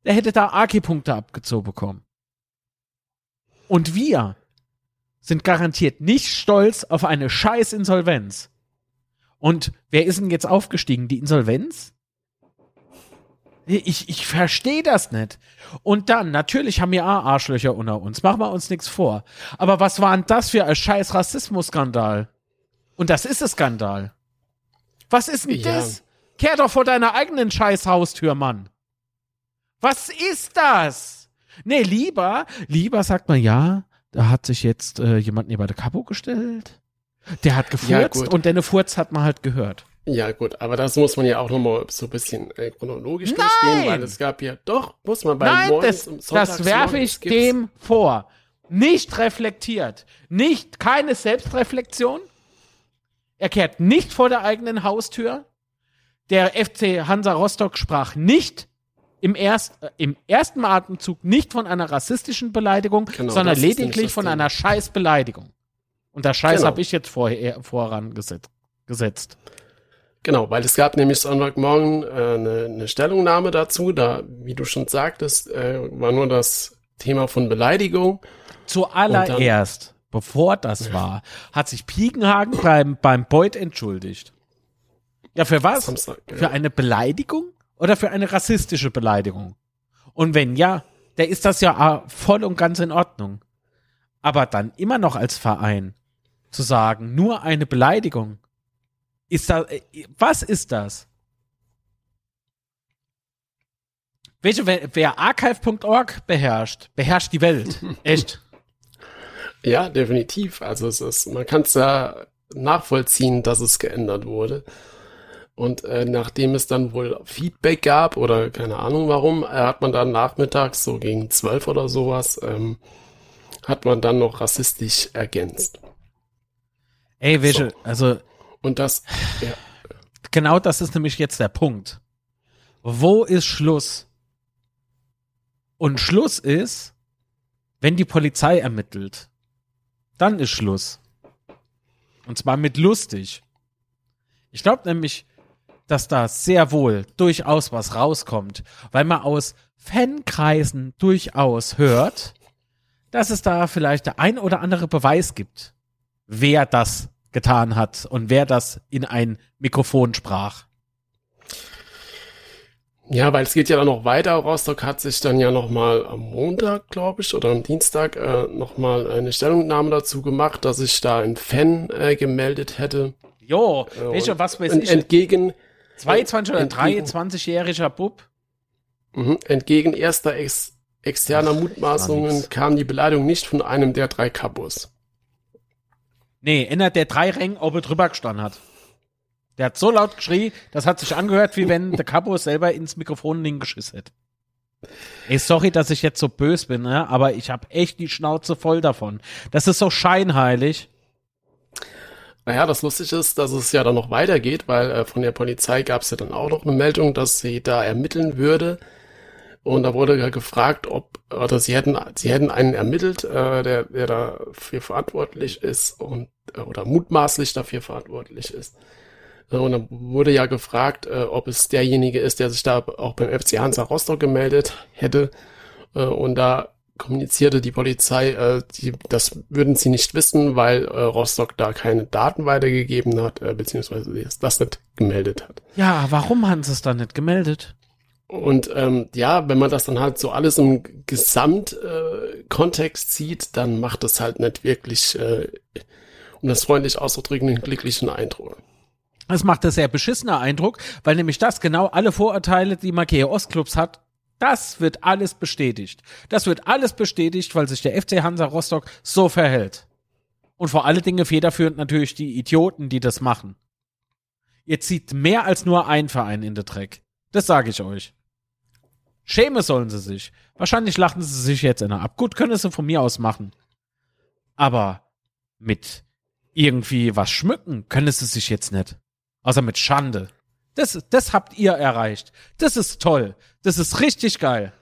Er hätte da AK-Punkte abgezogen bekommen. Und wir sind garantiert nicht stolz auf eine scheiß Insolvenz. Und wer ist denn jetzt aufgestiegen? Die Insolvenz? Ich, ich verstehe das nicht. Und dann, natürlich haben wir auch Arschlöcher unter uns. Machen wir uns nichts vor. Aber was war denn das für ein scheiß Rassismus-Skandal? Und das ist ein Skandal. Was ist denn Ja. das? Kehr doch vor deiner eigenen scheiß Haustür, Mann. Was ist das? Nee, lieber, lieber sagt man, ja, da hat sich jetzt äh, jemand neben der Kapo gestellt. Der hat gefurzt gut. und deine Furz hat man halt gehört. Ja, gut, aber das muss man ja auch nochmal so ein bisschen äh, chronologisch Nein! durchgehen, weil es gab ja doch, muss man bei Nein, morgens das, das werfe ich dem vor. Nicht reflektiert. Nicht, keine Selbstreflexion. Er kehrt nicht vor der eigenen Haustür. Der FC Hansa Rostock sprach nicht im, erst, äh, im ersten Atemzug nicht von einer rassistischen Beleidigung, Genau, sondern lediglich von einer Scheißbeleidigung. Und das Scheiß Genau. habe ich jetzt vorher, voran gesetzt. Genau, weil es gab nämlich Sonntagmorgen äh, eine, eine Stellungnahme dazu, da, wie du schon sagtest, äh, war nur das Thema von Beleidigung. Zuallererst, bevor das war, hat sich Piekenhagen beim, beim Beuth entschuldigt. Ja, für was? Samstag, ja. Für eine Beleidigung oder für eine rassistische Beleidigung? Und wenn ja, der ist das ja äh, voll und ganz in Ordnung. Aber dann immer noch als Verein zu sagen, nur eine Beleidigung, ist da, äh, was ist das? Welche, wer, archive.org beherrscht, beherrscht die Welt. Echt. Ja, definitiv. Also es ist, man kann es ja nachvollziehen, dass es geändert wurde. Und äh, nachdem es dann wohl Feedback gab oder keine Ahnung warum, äh, hat man dann nachmittags so gegen zwölf oder sowas, ähm, hat man dann noch rassistisch ergänzt. Ey, welche, also Und das, ja, genau das ist nämlich jetzt der Punkt. Wo ist Schluss? Und Schluss ist, wenn die Polizei ermittelt. Dann ist Schluss. Und zwar mit lustig. Ich glaube nämlich, dass da sehr wohl durchaus was rauskommt, weil man aus Fankreisen durchaus hört, dass es da vielleicht der ein oder andere Beweis gibt, wer das getan hat und wer das in ein Mikrofon sprach. Ja, weil es geht ja dann noch weiter. Rostock hat sich dann ja nochmal am Montag, glaube ich, oder am Dienstag äh, nochmal eine Stellungnahme dazu gemacht, dass sich da ein Fan äh, gemeldet hätte. Jo, Äh, welcher, was weiß ich, Entgegen, 22 oder entgegen- 23-jähriger Bub? mhm, entgegen erster ex externer Ach, Mutmaßungen kam die Beleidigung nicht von einem der drei Kapos. Nee, einer der drei Ränge oben drüber gestanden hat. Der hat so laut geschrien, das hat sich angehört, wie wenn der Capo selber ins Mikrofon hingeschissen hätte. Ey, sorry, dass ich jetzt so bös bin, ne? aber ich habe echt die Schnauze voll davon. Das ist so scheinheilig. Naja, das Lustige ist, dass es ja dann noch weitergeht, weil äh, von der Polizei gab es ja dann auch noch eine Meldung, dass sie da ermitteln würde. Und da wurde ja gefragt, ob, oder sie hätten, sie hätten einen ermittelt, äh, der, der dafür verantwortlich ist und, äh, oder mutmaßlich dafür verantwortlich ist. Und dann wurde ja gefragt, äh, ob es derjenige ist, der sich da auch beim FC Hansa Rostock gemeldet hätte. Äh, Und da kommunizierte die Polizei, äh, die, das würden sie nicht wissen, weil äh, Rostock da keine Daten weitergegeben hat, äh, beziehungsweise das nicht gemeldet hat. Ja, warum haben sie es dann nicht gemeldet? Und ähm, ja, wenn man das dann halt so alles im Gesamtkontext äh, sieht, dann macht es halt nicht wirklich, äh, um das freundlich auszudrücken, einen glücklichen Eindruck. Das macht einen sehr beschissener Eindruck, weil nämlich das genau alle Vorurteile, die Markea Ostclubs hat, das wird alles bestätigt. Das wird alles bestätigt, weil sich der FC Hansa Rostock so verhält. Und vor alle Dinge federführend natürlich die Idioten, die das machen. Ihr zieht mehr als nur ein Verein in den Dreck. Das sage ich euch. Schäme sollen sie sich. Wahrscheinlich lachen sie sich jetzt einer ab. Gut, können sie von mir aus machen. Aber mit irgendwie was schmücken können sie sich jetzt nicht. Außer mit Schande. Das, das habt ihr erreicht. Das ist toll. Das ist richtig geil.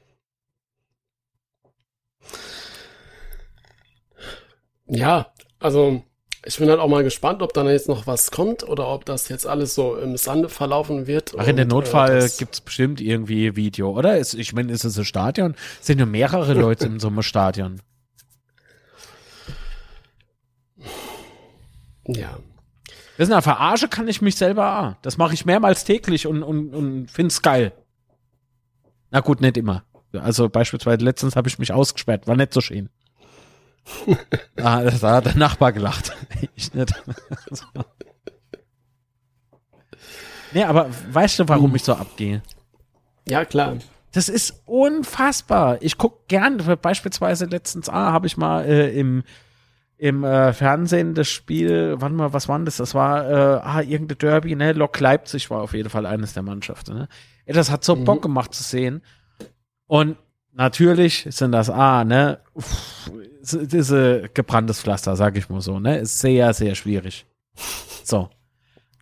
Ja, also ich bin halt auch mal gespannt, ob dann jetzt noch was kommt oder ob das jetzt alles so im Sande verlaufen wird. Ach, in der äh, Notfall das- gibt's bestimmt irgendwie Video, oder? Ist, ich meine, ist es ein Stadion? Es sind nur mehrere Leute in so einem Stadion. Ja. Das ist eine Verarsche, kann ich mich selber auch. Das mache ich mehrmals täglich und, und, und find's geil. Na gut, nicht immer. Also beispielsweise letztens habe ich mich ausgesperrt, war nicht so schön. ah, da hat der Nachbar gelacht. ich nicht. so. Nee, aber weißt du, warum ich so abgehe? Ja, klar. Das ist unfassbar. Ich guck gern, beispielsweise letztens ah, habe ich mal äh, im im äh, Fernsehen das Spiel, wann mal, was war denn das? Das war äh, ah, irgendein Derby, ne? Lok Leipzig war auf jeden Fall eines der Mannschaften. Ne? Das hat so mhm. Bock gemacht zu sehen. Und natürlich sind das ah, ne? Uff, diese gebranntes Pflaster, sag ich mal so, ne? Ist sehr, sehr schwierig. So.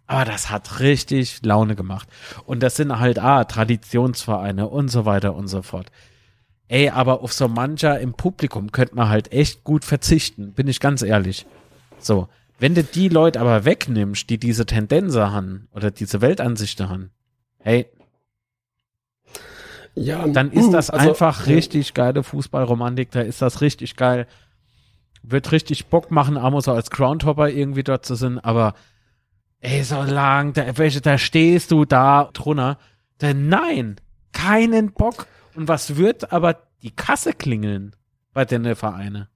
Aber das hat richtig Laune gemacht. Und das sind halt, ah, Traditionsvereine und so weiter und so fort. Ey, aber auf so mancher im Publikum könnte man halt echt gut verzichten, bin ich ganz ehrlich. So. Wenn du die Leute aber wegnimmst, die diese Tendenzen haben oder diese Weltansichten haben, hey, ja, dann ist das also, einfach richtig geile Fußballromantik, da ist das richtig geil. Wird richtig Bock machen, Amos als Groundhopper irgendwie dort zu sind, aber ey, so lang, da, da stehst du da drunter. Denn nein, keinen Bock. Und was wird aber die Kasse klingeln bei den Vereinen?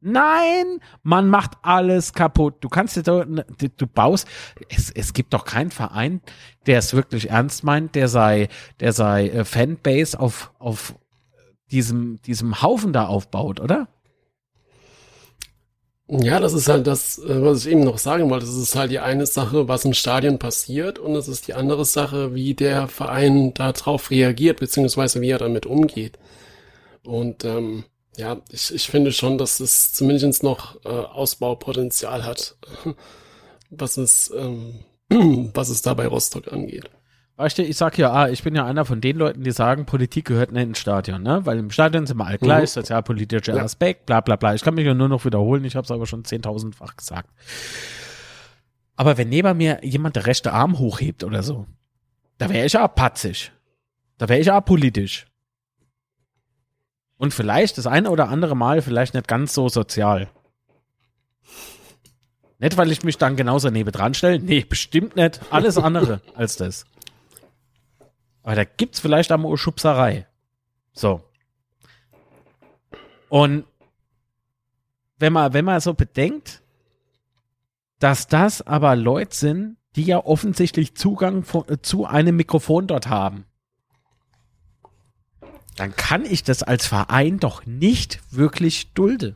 Nein, man macht alles kaputt. Du kannst dir du, baust, es, es gibt doch keinen Verein, der es wirklich ernst meint, der sei, der sei äh, Fanbase auf, auf diesem, diesem Haufen da aufbaut, oder? Ja, das ist halt das, äh, was ich eben noch sagen wollte. Das ist halt die eine Sache, was im Stadion passiert und es ist die andere Sache, wie der Verein darauf reagiert, beziehungsweise wie er damit umgeht. Und ähm, ja, ich, ich finde schon, dass es zumindest noch äh, Ausbaupotenzial hat, was es, ähm, was es da bei Rostock angeht. Weißt du, ich sag ja, ah, ich bin ja einer von den Leuten, die sagen, Politik gehört nicht ins Stadion, ne? Weil im Stadion sind wir alle gleich, mhm. sozialpolitischer ja. Aspekt, bla bla bla. Ich kann mich ja nur noch wiederholen, ich habe es aber schon zehntausendfach gesagt. Aber wenn neben mir jemand der rechte Arm hochhebt oder so, da wäre ich auch patzig. Da wäre ich auch politisch. Und vielleicht das eine oder andere Mal vielleicht nicht ganz so sozial. Nicht, weil ich mich dann genauso neben dran stelle. Nee, bestimmt nicht. Alles andere als das. Aber da gibt's vielleicht einmal Schubserei. So. Und wenn man, wenn man so bedenkt, dass das aber Leute sind, die ja offensichtlich Zugang zu einem Mikrofon dort haben, dann kann ich das als Verein doch nicht wirklich dulden.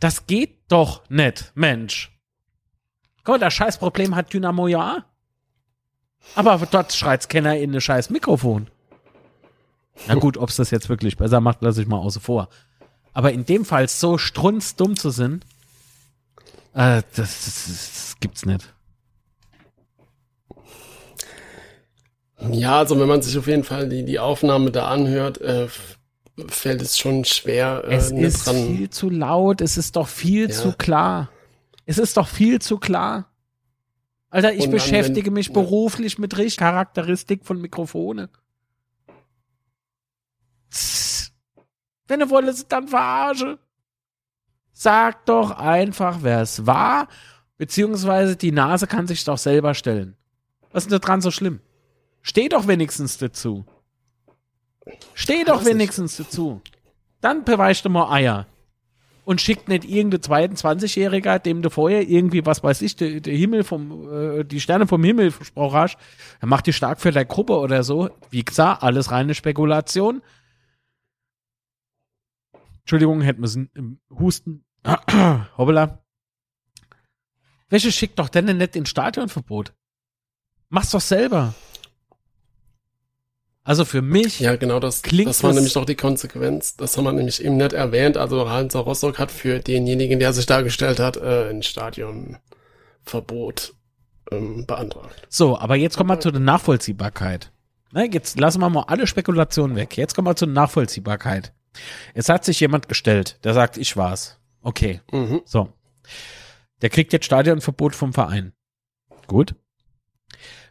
Das geht doch nicht, Mensch. Guck mal, das Scheißproblem hat Dynamo ja. Aber dort schreit's Kenner in eine scheiß Mikrofon. Na gut, ob's das jetzt wirklich besser macht, lasse ich mal außen vor. Aber in dem Fall so strunzdumm zu sind, äh, das, das, das gibt's nicht. Ja, also wenn man sich auf jeden Fall die, die Aufnahme da anhört, äh, fällt es schon schwer. Äh, es ist dran. viel zu laut, es ist doch viel ja. zu klar. Es ist doch viel zu klar. Alter, ich beschäftige mich ja. beruflich mit richtig Charakteristik von Mikrofone. Wenn du wolltest, dann verarsche. Sag doch einfach, wer es war, beziehungsweise die Nase kann sich doch selber stellen. Was ist denn dran so schlimm? Steh doch wenigstens dazu. Steh doch wenigstens dazu. Dann beweist du mal Eier und schickt nicht irgendein 22-Jähriger, dem du vorher irgendwie, was weiß ich, der, Himmel vom, äh, die Sterne vom Himmel versprochen hast, er macht die stark für deine Gruppe oder so. Wie gesagt, alles reine Spekulation. Entschuldigung, hätten wir im Husten. Hoppala. Welche schickt doch denn nicht ins Stadionverbot? Mach's doch selber. Also für mich. Ja, genau, das, klingt das war nämlich doch die Konsequenz. Das haben wir nämlich eben nicht erwähnt. Also Hansa Rostock hat für denjenigen, der sich dargestellt hat, äh, ein Stadionverbot ähm, beantragt. So, aber jetzt kommen wir zu der Nachvollziehbarkeit. Ne, jetzt lassen wir mal alle Spekulationen weg. Jetzt kommen wir zur Nachvollziehbarkeit. Es hat sich jemand gestellt, der sagt, ich war's. Okay. Mhm. So. Der kriegt jetzt Stadionverbot vom Verein. Gut.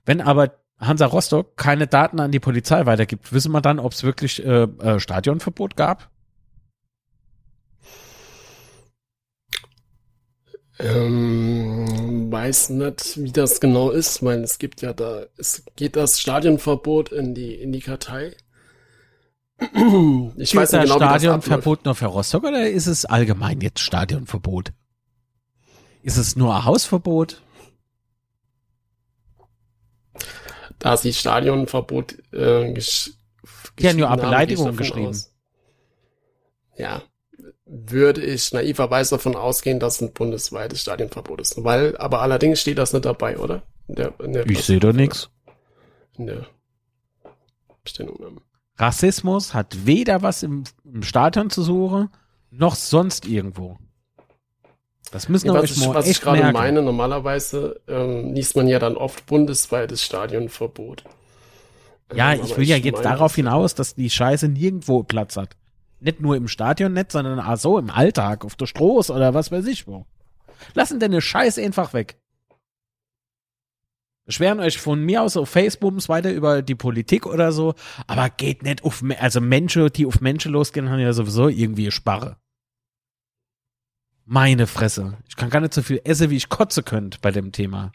Wenn aber Hansa Rostock keine Daten an die Polizei weitergibt, wissen wir dann, ob es wirklich äh, äh, Stadionverbot gab? Ähm, weiß nicht, wie das genau ist, weil es gibt ja da, es geht das Stadionverbot in die, in die Kartei. Ich weiß nicht genau, Stadionverbot nur für Rostock oder ist es allgemein jetzt Stadionverbot? Ist es nur Hausverbot? Da sie Stadionverbot äh, Die haben nur gehe ich Beleidigung geschrieben. aus. Ja, würde ich naiverweise davon ausgehen, dass ein bundesweites Stadionverbot ist. Weil, aber allerdings steht das nicht dabei, oder? In der, in der Ich sehe da nichts. In der. Rassismus hat weder was im, im Stadion zu suchen, noch sonst irgendwo. Das müssen Ja, was ich, was ich gerade merken. meine, normalerweise ähm, liest man ja dann oft bundesweites Stadionverbot. Ja, Ähm, ich will ja jetzt meine, darauf hinaus, dass die Scheiße nirgendwo Platz hat. Nicht nur im Stadion nicht, sondern auch so im Alltag, auf der Stroß oder was weiß ich wo. Lassen denn eine Scheiße einfach weg. Beschweren euch von mir aus auf Facebook weiter über die Politik oder so, aber geht nicht auf, also Menschen, die auf Menschen losgehen, haben ja sowieso irgendwie Sparre. Meine Fresse. Ich kann gar nicht so viel essen, wie ich kotze könnte bei dem Thema.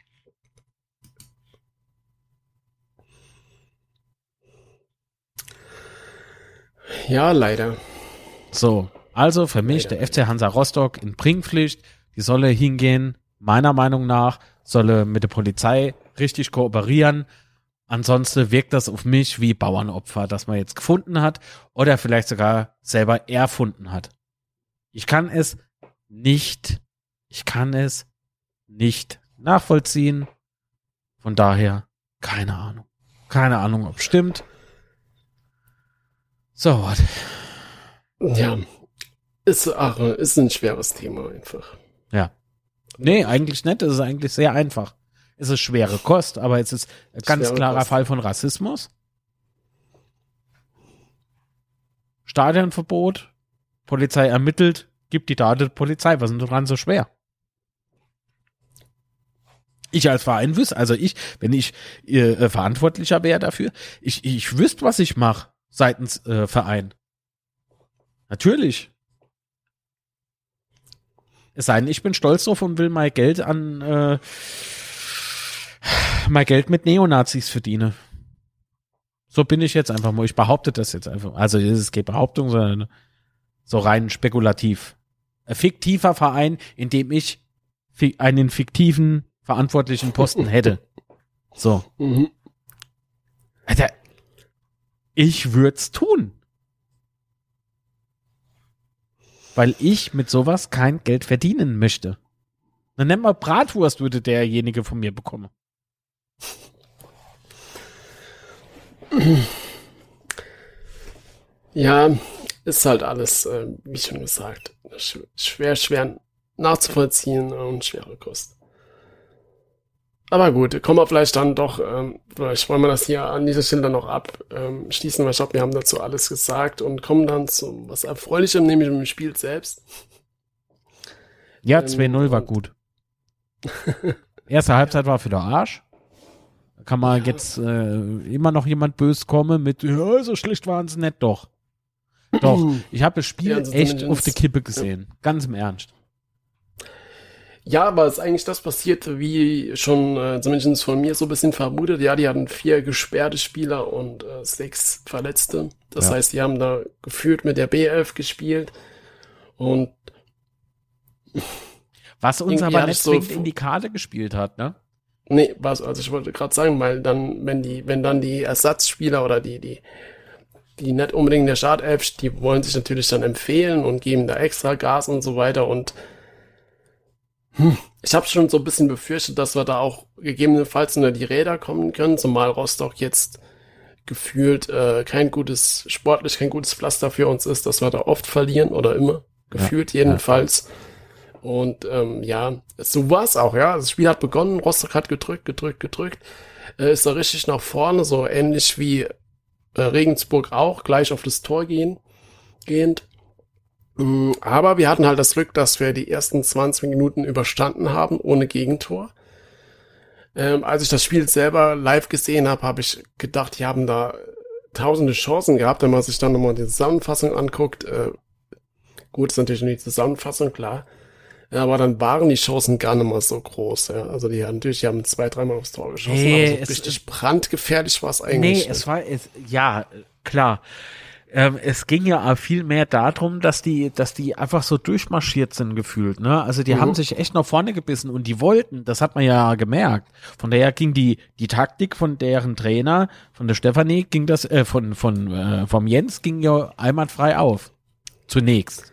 Ja, leider. So, also für mich Leider. der FC Hansa Rostock in Bringpflicht. Die solle hingehen, meiner Meinung nach, solle mit der Polizei richtig kooperieren. Ansonsten wirkt das auf mich wie Bauernopfer, das man jetzt gefunden hat oder vielleicht sogar selber erfunden hat. Ich kann es nicht, ich kann es nicht nachvollziehen. Von daher, keine Ahnung. Keine Ahnung, ob stimmt. So, what? Ja. Ist, ach, ist ein schweres Thema einfach. Ja. Nee, eigentlich nicht. Es ist eigentlich sehr einfach. Es ist schwere Kost, aber es ist ein ganz Schwere klarer Kost. Fall von Rassismus. Stadionverbot, Polizei ermittelt, gibt die Daten der Polizei. Was ist denn daran so schwer? Ich als Verein wüsste, also ich, wenn ich äh, Verantwortlicher wäre dafür, ich, ich wüsste, was ich mache seitens äh, Verein. Natürlich. Es sei denn, ich bin stolz drauf und will mein Geld an äh, mein Geld mit Neonazis verdiene. So bin ich jetzt einfach mal. Ich behaupte das jetzt einfach. Also es ist keine Behauptung, sondern so rein spekulativ. Ein fiktiver Verein, in dem ich einen fiktiven verantwortlichen Posten hätte. So. Mhm. Alter, ich würd's tun. Weil ich mit sowas kein Geld verdienen möchte. Dann nennt mal Bratwurst, würde derjenige von mir bekommen. Ja, ist halt alles, äh, wie schon gesagt, sch schwer, schwer nachzuvollziehen und schwere Kost. Aber gut, kommen wir vielleicht dann doch, ähm, vielleicht wollen wir das hier an dieser Stelle dann noch abschließen, ähm, weil ich glaube, wir haben dazu alles gesagt und kommen dann zu was Erfreulichem, nämlich im Spiel selbst. Ja, Ähm, 2-0 war und- gut. Erste Halbzeit war für der Arsch. Da kann man jetzt äh, immer noch jemand bös kommen mit, ja, so schlecht waren sie nicht, doch. Doch, ich habe das Spiel Ja, also echt auf die Kippe gesehen. Ganz im Ernst. Ja, aber ist eigentlich das passiert, wie schon äh, zumindest von mir so ein bisschen vermutet. Ja, die hatten vier gesperrte Spieler und äh, sechs Verletzte. Das Ja. heißt, die haben da gefühlt mit der B11 gespielt. Und Was uns aber nicht ich so- in die Karte gespielt hat, ne? nee, was, also ich wollte gerade sagen, weil dann, wenn die, wenn dann die Ersatzspieler oder die, die, die nicht unbedingt in der Startelf, die wollen sich natürlich dann empfehlen und geben da extra Gas und so weiter und hm, ich habe schon so ein bisschen befürchtet, dass wir da auch gegebenenfalls unter die Räder kommen können, zumal Rostock jetzt gefühlt äh, kein gutes, sportlich kein gutes Pflaster für uns ist, dass wir da oft verlieren oder immer, gefühlt jedenfalls. Und ähm, ja, so war es auch, ja. Das Spiel hat begonnen, Rostock hat gedrückt, gedrückt, gedrückt, äh, ist da richtig nach vorne, so ähnlich wie äh, Regensburg auch, gleich auf das Tor gehen, gehend. Mm, Aber wir hatten halt das Glück, dass wir die ersten 20 Minuten überstanden haben, ohne Gegentor. Ähm, als ich das Spiel selber live gesehen habe, habe ich gedacht, die haben da tausende Chancen gehabt, wenn man sich dann nochmal die Zusammenfassung anguckt. Äh, gut, ist natürlich nur die Zusammenfassung, klar. Ja, aber dann waren die Chancen gar nicht mal so groß. Ja. Also die haben natürlich, die haben zwei, dreimal aufs Tor geschossen, Nee, aber so es- richtig brandgefährlich war es eigentlich. Nee, es war, es, ja, klar. ähm, es ging ja viel mehr darum, dass die, dass die einfach so durchmarschiert sind gefühlt, ne? Also die Mhm. haben sich echt nach vorne gebissen und die wollten, das hat man ja gemerkt. Von daher ging die, die Taktik von deren Trainer, von der Stefanie ging das, äh, von, von, äh, vom Jens ging ja einwandfrei auf. Zunächst.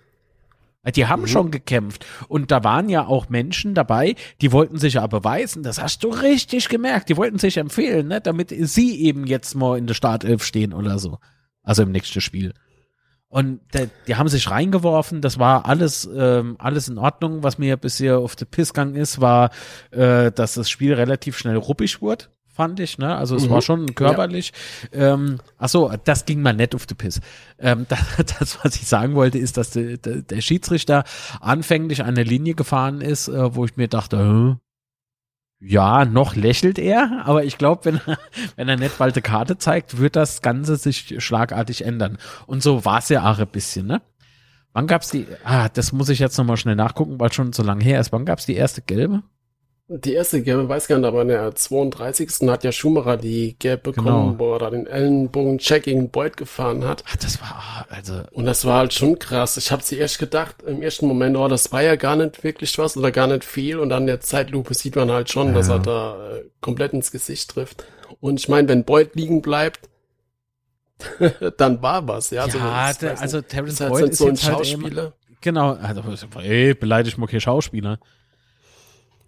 Die haben schon gekämpft. Und da waren ja auch Menschen dabei, die wollten sich ja beweisen. Das hast du richtig gemerkt. Die wollten sich empfehlen, ne? damit sie eben jetzt mal in der Startelf stehen oder so. Also im nächsten Spiel. Und der, die haben sich reingeworfen. Das war alles, ähm, alles in Ordnung. Was mir bisher auf der Piss gegangen ist, war, äh, dass das Spiel relativ schnell ruppig wurde. Fand ich, ne? Also es Mhm. war schon körperlich. Ähm, ach so, das ging mal nett auf die Piss. Ähm, das, das, was ich sagen wollte, ist, dass der, der, der Schiedsrichter anfänglich an der Linie gefahren ist, äh, wo ich mir dachte, Hä? ja, noch lächelt er, aber ich glaube, wenn, er- wenn er nicht bald eine Karte zeigt, wird das Ganze sich schlagartig ändern. Und so war es ja auch ein bisschen, ne? Wann gab's die, ah, das muss ich jetzt nochmal schnell nachgucken, weil schon so lange her ist. Wann gab's die erste gelbe? Die erste gelbe, weiß gar nicht, aber in der 32. hat ja Schumacher die gelb bekommen, Genau. wo er da den Ellenbogen-Check gegen Boyd gefahren hat. Ach, das war, also, Und das war halt schon krass. Ich habe sie erst gedacht, im ersten Moment, oh, das war ja gar nicht wirklich was oder gar nicht viel. Und dann in der Zeitlupe sieht man halt schon, dass Ja. er da äh, komplett ins Gesicht trifft. Und ich meine, wenn Boyd liegen bleibt, dann war was, ja. ja, Also, das der, also. Terrence das ist halt Boyd ist so ein jetzt halt eben, Schauspieler. Genau, also, ey, beleidigt mal kein Schauspieler.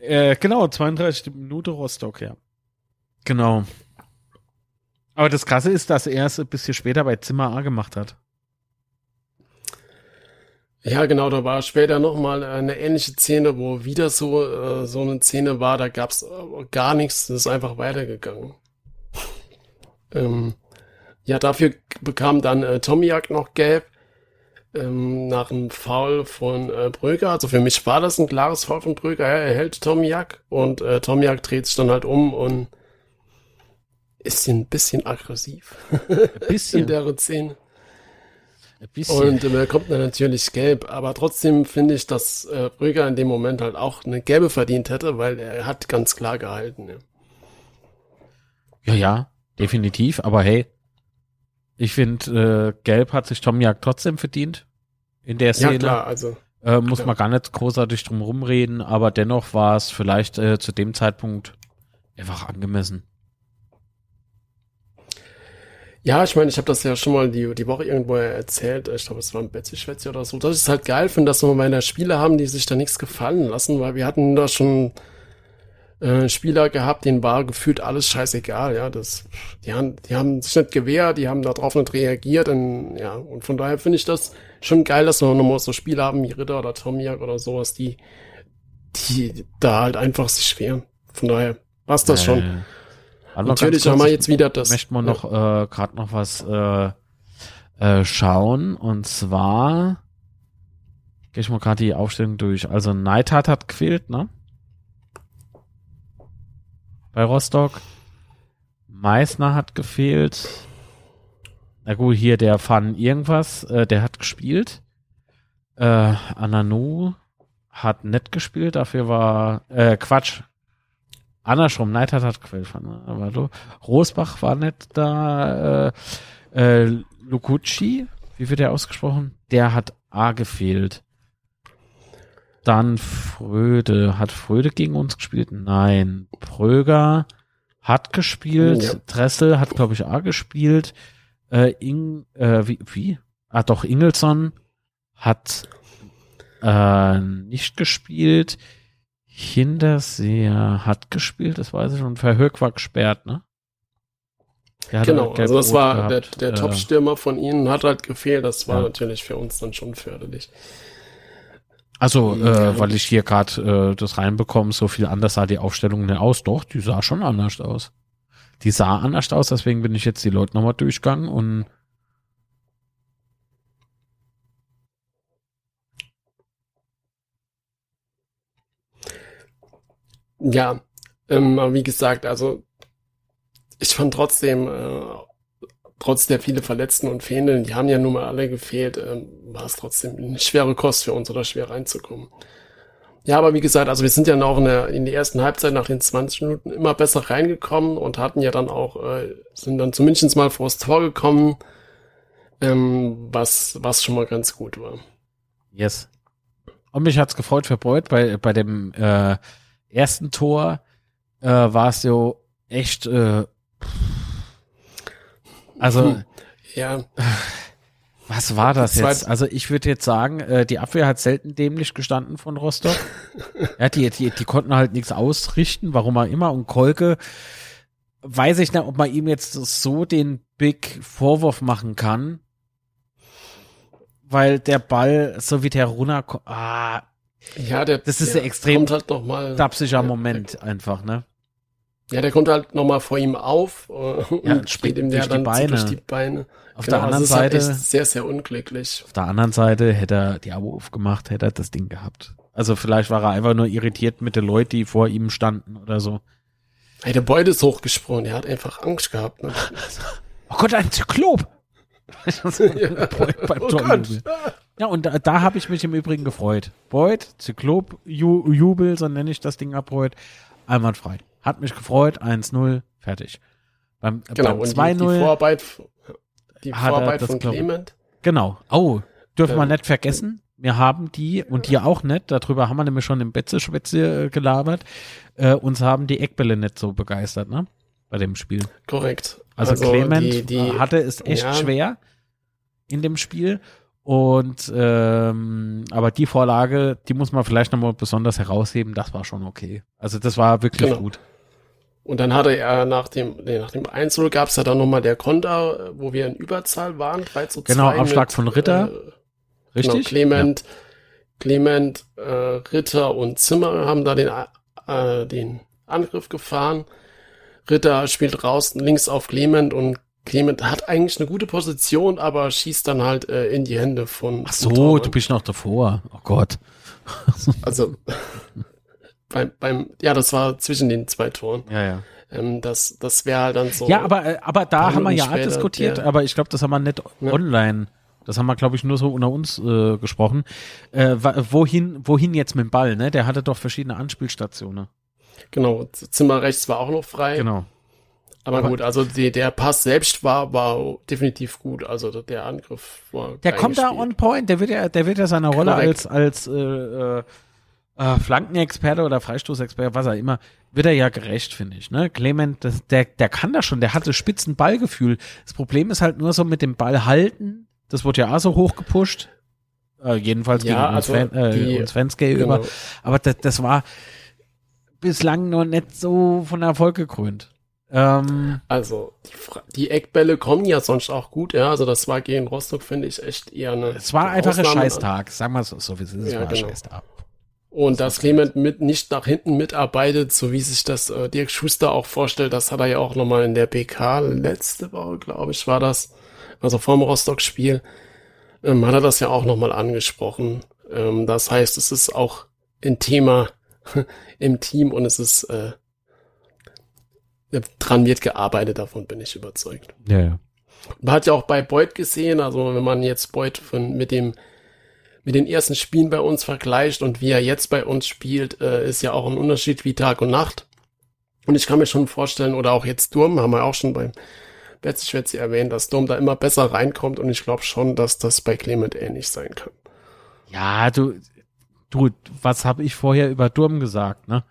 Äh, genau, 32 Minute Rostock, ja. Genau. Aber das Krasse ist, dass er es ein bisschen später bei Zimmer A gemacht hat. Ja, genau, da war später nochmal eine ähnliche Szene, wo wieder so, äh, so eine Szene war, da gab's äh, gar nichts, das ist einfach weitergegangen. ähm, ja, dafür bekam dann äh, Tomiak noch gelb, ähm, nach einem Foul von äh, Bröger. Also für mich war das ein klares Foul von Bröger. Er hält Tomiak und äh, Tomiak dreht sich dann halt um und ist ein bisschen aggressiv Ein in bisschen. der Szene. ein bisschen. Und äh, er kommt dann natürlich gelb, aber trotzdem finde ich, dass äh, Brügger in dem Moment halt auch eine gelbe verdient hätte, weil er hat ganz klar gehalten. Ja. ja, ja, definitiv. Aber hey, ich finde, äh, Gelb hat sich Tomiak trotzdem verdient. In der Szene. ja, klar, also Äh, muss klar. man gar nicht großartig drum rumreden, aber dennoch war es vielleicht äh, zu dem Zeitpunkt einfach angemessen. Ja, ich meine, ich habe das ja schon mal die, die Woche irgendwo erzählt. Ich glaube, es war ein Betsy Schwätze oder so. Das ist halt geil, finde, dass wir mal in der Spiele haben, die sich da nichts gefallen lassen, weil wir hatten da schon äh, Spieler gehabt, denen war gefühlt alles scheißegal. Ja, das, die haben, die haben sich nicht gewehrt, die haben darauf nicht reagiert. Und, ja, und von daher finde ich das schon geil, dass wir nochmal so Spieler haben wie Ritter oder Tomiak oder sowas, die, die da halt einfach sich wehren. Von daher passt das schon. Äh, warte mal Natürlich kurz, haben wir jetzt wieder das. möchte mal ja. noch äh, gerade noch was äh, äh, schauen und zwar gehe ich mal gerade die Aufstellung durch. Also Neidhardt hat quält, ne? Bei Rostock. Meißner hat gefehlt. Na gut, hier der Fan irgendwas, äh, der hat gespielt. Äh, Ananu hat nett gespielt, dafür war äh, Quatsch. Andersrum, Neidhardt hat gefehlt, aber du. Rosbach war nicht da. Äh, äh, Lukucci, wie wird der ausgesprochen? Der hat A gefehlt. Dann Fröde. Hat Fröde gegen uns gespielt? Nein. Pröger hat gespielt. Ja. Dressel hat, glaube ich, A gespielt. Äh, Ing, äh, wie, wie? Ah, doch, Ingelsson hat äh, nicht gespielt. Hinterseher hat gespielt, das weiß ich schon. Verhöck war gesperrt, ne? Genau, also das war gehabt. der, der Äh, Top-Stürmer von ihnen, hat halt gefehlt. Das war Ja. natürlich für uns dann schon förderlich. Also, Ja. äh, weil ich hier gerade äh, das reinbekomme, so viel anders sah die Aufstellung nicht aus. Doch, die sah schon anders aus. Die sah anders aus, deswegen bin ich jetzt die Leute nochmal durchgegangen und Ja, ähm, wie gesagt, also ich fand trotzdem, äh, trotz der viele Verletzten und Fehlenden, die haben ja nun mal alle gefehlt, ähm, war es trotzdem eine schwere Kost für uns oder schwer reinzukommen. Ja, aber wie gesagt, also wir sind ja auch in der, in der ersten Halbzeit nach den 20 Minuten immer besser reingekommen und hatten ja dann auch, äh, sind dann zumindest mal vors Tor gekommen. ähm, was, was schon mal ganz gut war. Yes. Und mich hat's gefreut für Beuth, bei, bei dem äh, ersten Tor äh, war es so echt, äh, also Hm. Ja, was war das jetzt? Also ich würde jetzt sagen, äh, die Abwehr hat selten dämlich gestanden von Rostock. ja, die, die, die konnten halt nichts ausrichten, warum auch immer. Und Kolke, weiß ich nicht, ob man ihm jetzt so den Big Vorwurf machen kann, weil der Ball, so wie der runter, ah, ja, der, Das ist der ein extrem halt noch mal, dapsischer ja, Moment einfach, ne? Ja, der kommt halt noch mal vor ihm auf äh, und und springt ihm der die dann Beine. durch die Beine. Auf Genau, der anderen also ist halt Seite, echt sehr, sehr unglücklich. auf der anderen Seite hätte er die Abo aufgemacht, hätte er das Ding gehabt. Also vielleicht war er einfach nur irritiert mit den Leuten, die vor ihm standen oder so. Hey, der Beut ist hochgesprungen, er hat einfach Angst gehabt. Ne? Oh Gott, ein Zyklop! Ja. Beim Oh Torjubel. Gott. Ja, und da, da habe ich mich im Übrigen gefreut. Beut, Zyklop, Ju, Jubel, so nenne ich das Ding ab heute. Einwandfrei. Hat mich gefreut, 1-0, fertig. Beim, Genau, beim und die, die 2-0, Vorarbeit, die Vorarbeit von Clement. genau. Oh, dürfen wir Ähm, nicht vergessen. Wir haben die, und die auch nicht, darüber haben wir nämlich schon im Betze-Schwätze äh, gelabert, äh, uns haben die Eckbälle nicht so begeistert, ne? Bei dem Spiel. Korrekt. Also, Clement die, die, hatte es echt ja. schwer in dem Spiel. Und ähm, aber die Vorlage, die muss man vielleicht nochmal besonders herausheben, das war schon okay. Also das war wirklich Genau. gut. Und dann hatte er nach dem, nee, nach dem 1 gab es ja dann nochmal der Konter, wo wir in Überzahl waren, 3 zu 2. Genau, Abschlag von Ritter. Äh, genau, Richtig? Clement, Clement, äh, Ritter und Zimmer haben da den, äh, den Angriff gefahren. Ritter spielt raus links auf Clement und Clement hat eigentlich eine gute Position, aber schießt dann halt äh, in die Hände von. Ach so, du bist noch davor. Oh Gott. Also beim, beim, ja, das war zwischen den zwei Toren. Ja, ja. Ähm, das das wäre halt dann so. Ja, aber, äh, aber da haben wir ja später, diskutiert, der- aber ich glaube, das haben wir nicht Ja. online. Das haben wir, glaube ich, nur so unter uns äh, gesprochen. Äh, wohin, wohin jetzt mit dem Ball, ne? Der hatte doch verschiedene Anspielstationen. Genau, Zimmer rechts war auch noch frei. Genau. Aber, Aber- gut, also die, der Pass selbst war, war definitiv gut. Also der- Angriff war. Der kommt da on point, der wird ja, der wird ja seiner Rolle Korrekt. als, als äh, äh, Flankenexperte oder Freistoßexperte, was auch immer, wird er ja gerecht, finde ich. Ne? Clement, das, der, der kann das schon, der hatte spitzen Ballgefühl. Das Problem ist halt nur so mit dem Ball halten, das wurde ja auch so hoch gepusht. Äh, jedenfalls Ja, gegen uns, also Fan, äh, uns Fans gegenüber. Genau. Aber das, das war bislang noch nicht so von Erfolg gekrönt. Ähm, Also die, die Eckbälle kommen ja sonst auch gut, ja. Also das war gegen Rostock, finde ich, echt eher eine. es war einfach ein. Scheißtag, sagen wir es so, wie es ist, es Ja, war ein genau. Scheißtag. Und dass Clement mit nicht nach hinten mitarbeitet, so wie sich das äh, Dirk Schuster auch vorstellt, das hat er ja auch nochmal in der PK letzte Woche, glaube ich, war das, also vorm Rostock-Spiel, ähm, hat er das ja auch nochmal angesprochen. Ähm, das heißt, es ist auch ein Thema im Team und es ist äh, dran wird gearbeitet, davon bin ich überzeugt. Ja, ja. Man hat ja auch bei Beuth gesehen, also wenn man jetzt Beuth von, mit dem mit den ersten Spielen bei uns vergleicht und wie er jetzt bei uns spielt, äh, ist ja auch ein Unterschied wie Tag und Nacht. Und ich kann mir schon vorstellen, oder auch jetzt Durm, haben wir auch schon beim Betzeschwätze erwähnt, dass Durm da immer besser reinkommt und ich glaube schon, dass das bei Clement ähnlich sein kann. Ja, du, du, was habe ich vorher über Durm gesagt, ne?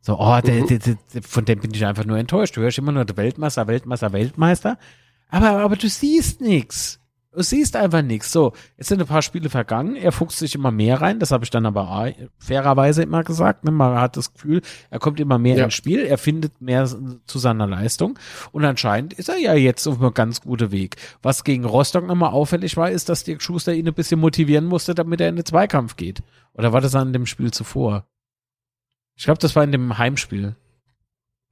So, oh, der, Mhm. der, der, von dem bin ich einfach nur enttäuscht. Du hörst immer nur der Weltmeister, Weltmeister, Weltmeister. Aber, aber du siehst nix. Du siehst einfach nichts. So, jetzt sind ein paar Spiele vergangen. Er fuchst sich immer mehr rein. Das habe ich dann aber auch fairerweise immer gesagt. Ne? Man hat das Gefühl, er kommt immer mehr Ja. ins Spiel. Er findet mehr zu seiner Leistung. Und anscheinend ist er ja jetzt auf einem ganz guten Weg. Was gegen Rostock nochmal auffällig war, ist, dass Dirk Schuster ihn ein bisschen motivieren musste, damit er in den Zweikampf geht. Oder war das an dem Spiel zuvor? Ich glaube, das war in dem Heimspiel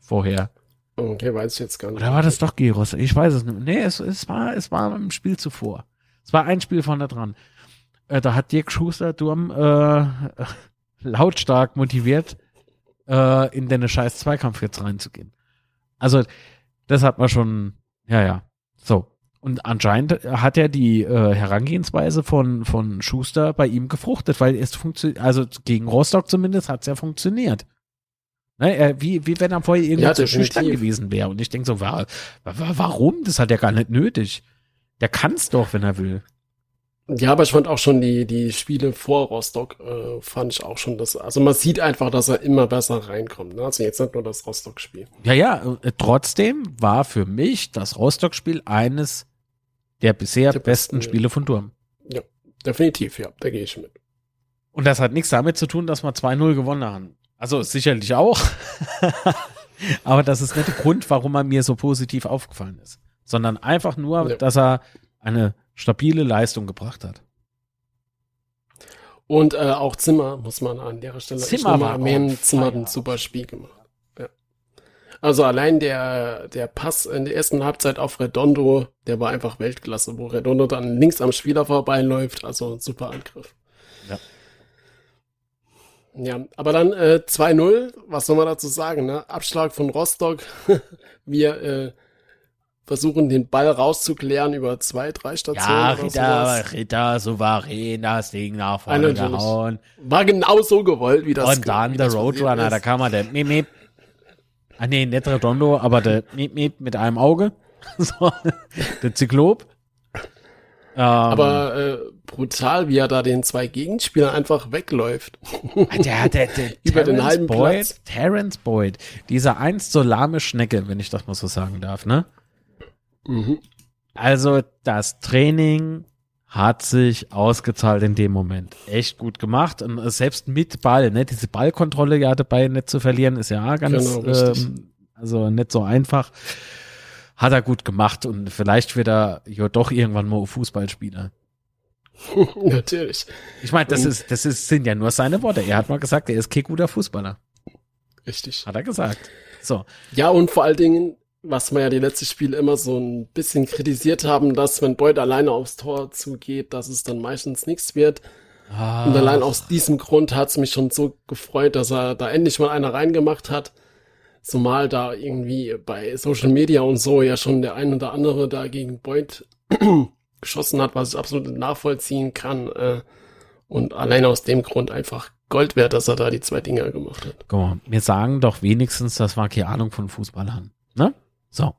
vorher. Okay, weiß ich jetzt gar nicht. Oder war das doch Gyros? Ich weiß es nicht. Nee, es, es, war, es war im Spiel zuvor. Es war ein Spiel vorne dran. Äh, da hat Dirk Schuster Durm äh, lautstark motiviert, äh, in den scheiß Zweikampf jetzt reinzugehen. Also, das hat man schon, ja, ja. So. Und anscheinend hat ja die äh, Herangehensweise von, von Schuster bei ihm gefruchtet, weil es funktioniert, also gegen Rostock zumindest hat es ja funktioniert. Ne, er, wie, wie wenn er vorher irgendwie Ja, so definitiv. schüchtern gewesen wäre. Und ich denke so, wa, wa, warum? Das hat er gar nicht nötig. Der kann's doch, wenn er will. Ja, aber ich fand auch schon die, die Spiele vor Rostock, äh, fand ich auch schon, dass, also man sieht einfach, dass er immer besser reinkommt. Ne? Also jetzt nicht nur das Rostock-Spiel. Ja, ja, äh, trotzdem war für mich das Rostock-Spiel eines der bisher Der besten besten, Spiele von Durm. Ja, definitiv, ja, da gehe ich mit. Und das hat nichts damit zu tun, dass wir 2-0 gewonnen haben. Also sicherlich auch. Aber das ist nicht der Grund, warum er mir so positiv aufgefallen ist. Sondern einfach nur, Ja. dass er eine stabile Leistung gebracht hat. Und äh, auch Zimmer muss man an der Stelle Zimmer war erwähnen. Zimmer hat ein super Spiel gemacht. Ja. Also allein der, der Pass in der ersten Halbzeit auf Redondo, der war einfach Weltklasse, wo Redondo dann links am Spieler vorbeiläuft. Also ein super Angriff. Ja. Ja, aber dann äh, 2-0, was soll man dazu sagen? Ne? Abschlag von Rostock. Wir äh, versuchen den Ball rauszuklären über zwei, drei Stationen. oder sowas. Ritter, souverän das Ding nach vorne gehauen. War genau so gewollt, wie das Und dann der Roadrunner, da kam er der Miep Miep. Ah nee, nicht Redondo, aber der Miep Miep mit einem Auge. so, der Zyklop. Ähm, Aber äh, brutal, wie er da den zwei Gegenspielern einfach wegläuft. der, der, der Über den Terrence halben Boyd, Platz. Terrence Boyd, dieser einst so lahme Schnecke, wenn ich das mal so sagen darf, ne? Mhm. Also das Training hat sich ausgezahlt in dem Moment. Echt gut gemacht. Und äh, selbst mit Ball, ne? Diese Ballkontrolle ja dabei nicht zu verlieren, ist ja ganz, Genau, ähm, also nicht so einfach. Hat er gut gemacht und vielleicht wird er ja doch irgendwann mal Fußballspieler. Natürlich. Ich meine, das Und- ist, das ist, sind ja nur seine Worte. Er hat mal gesagt, er ist kein guter Fußballer. Richtig. Hat er gesagt. So. Ja, und vor allen Dingen, was wir ja die letzten Spiele immer so ein bisschen kritisiert haben, dass wenn Boyd alleine aufs Tor zugeht, dass es dann meistens nichts wird. Und allein aus diesem Grund hat es mich schon so gefreut, dass er da endlich mal einer reingemacht hat. Zumal da irgendwie bei Social Media und so ja schon der ein oder andere da gegen Boyd geschossen hat, was ich absolut nachvollziehen kann. Äh, und allein aus dem Grund einfach Gold wert, dass er da die zwei Dinger gemacht hat. Guck mal, wir sagen doch wenigstens, dass wir keine Ahnung von Fußball haben. Ne? So.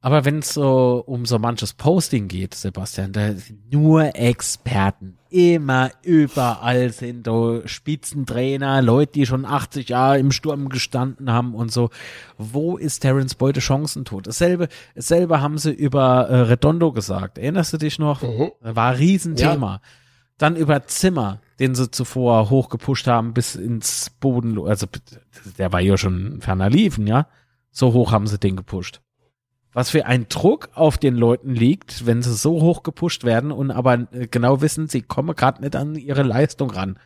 Aber wenn es so um so manches Posting geht, Sebastian, da sind nur Experten. Immer überall sind da Spitzentrainer, Leute, die schon 80 Jahre im Sturm gestanden haben und so. Wo ist Terence Beute Chancentod? Dasselbe, dasselbe haben sie über äh, Redondo gesagt. Erinnerst du dich noch? Mhm. War ein Riesenthema. Dann über Zimmer, den sie zuvor hochgepusht haben bis ins Boden. Also der war ja schon ferner liefen, ja. So hoch haben sie den gepusht. Was für ein Druck auf den Leuten liegt, wenn sie so hoch gepusht werden und aber äh, genau wissen, sie kommen gerade nicht an ihre Leistung ran.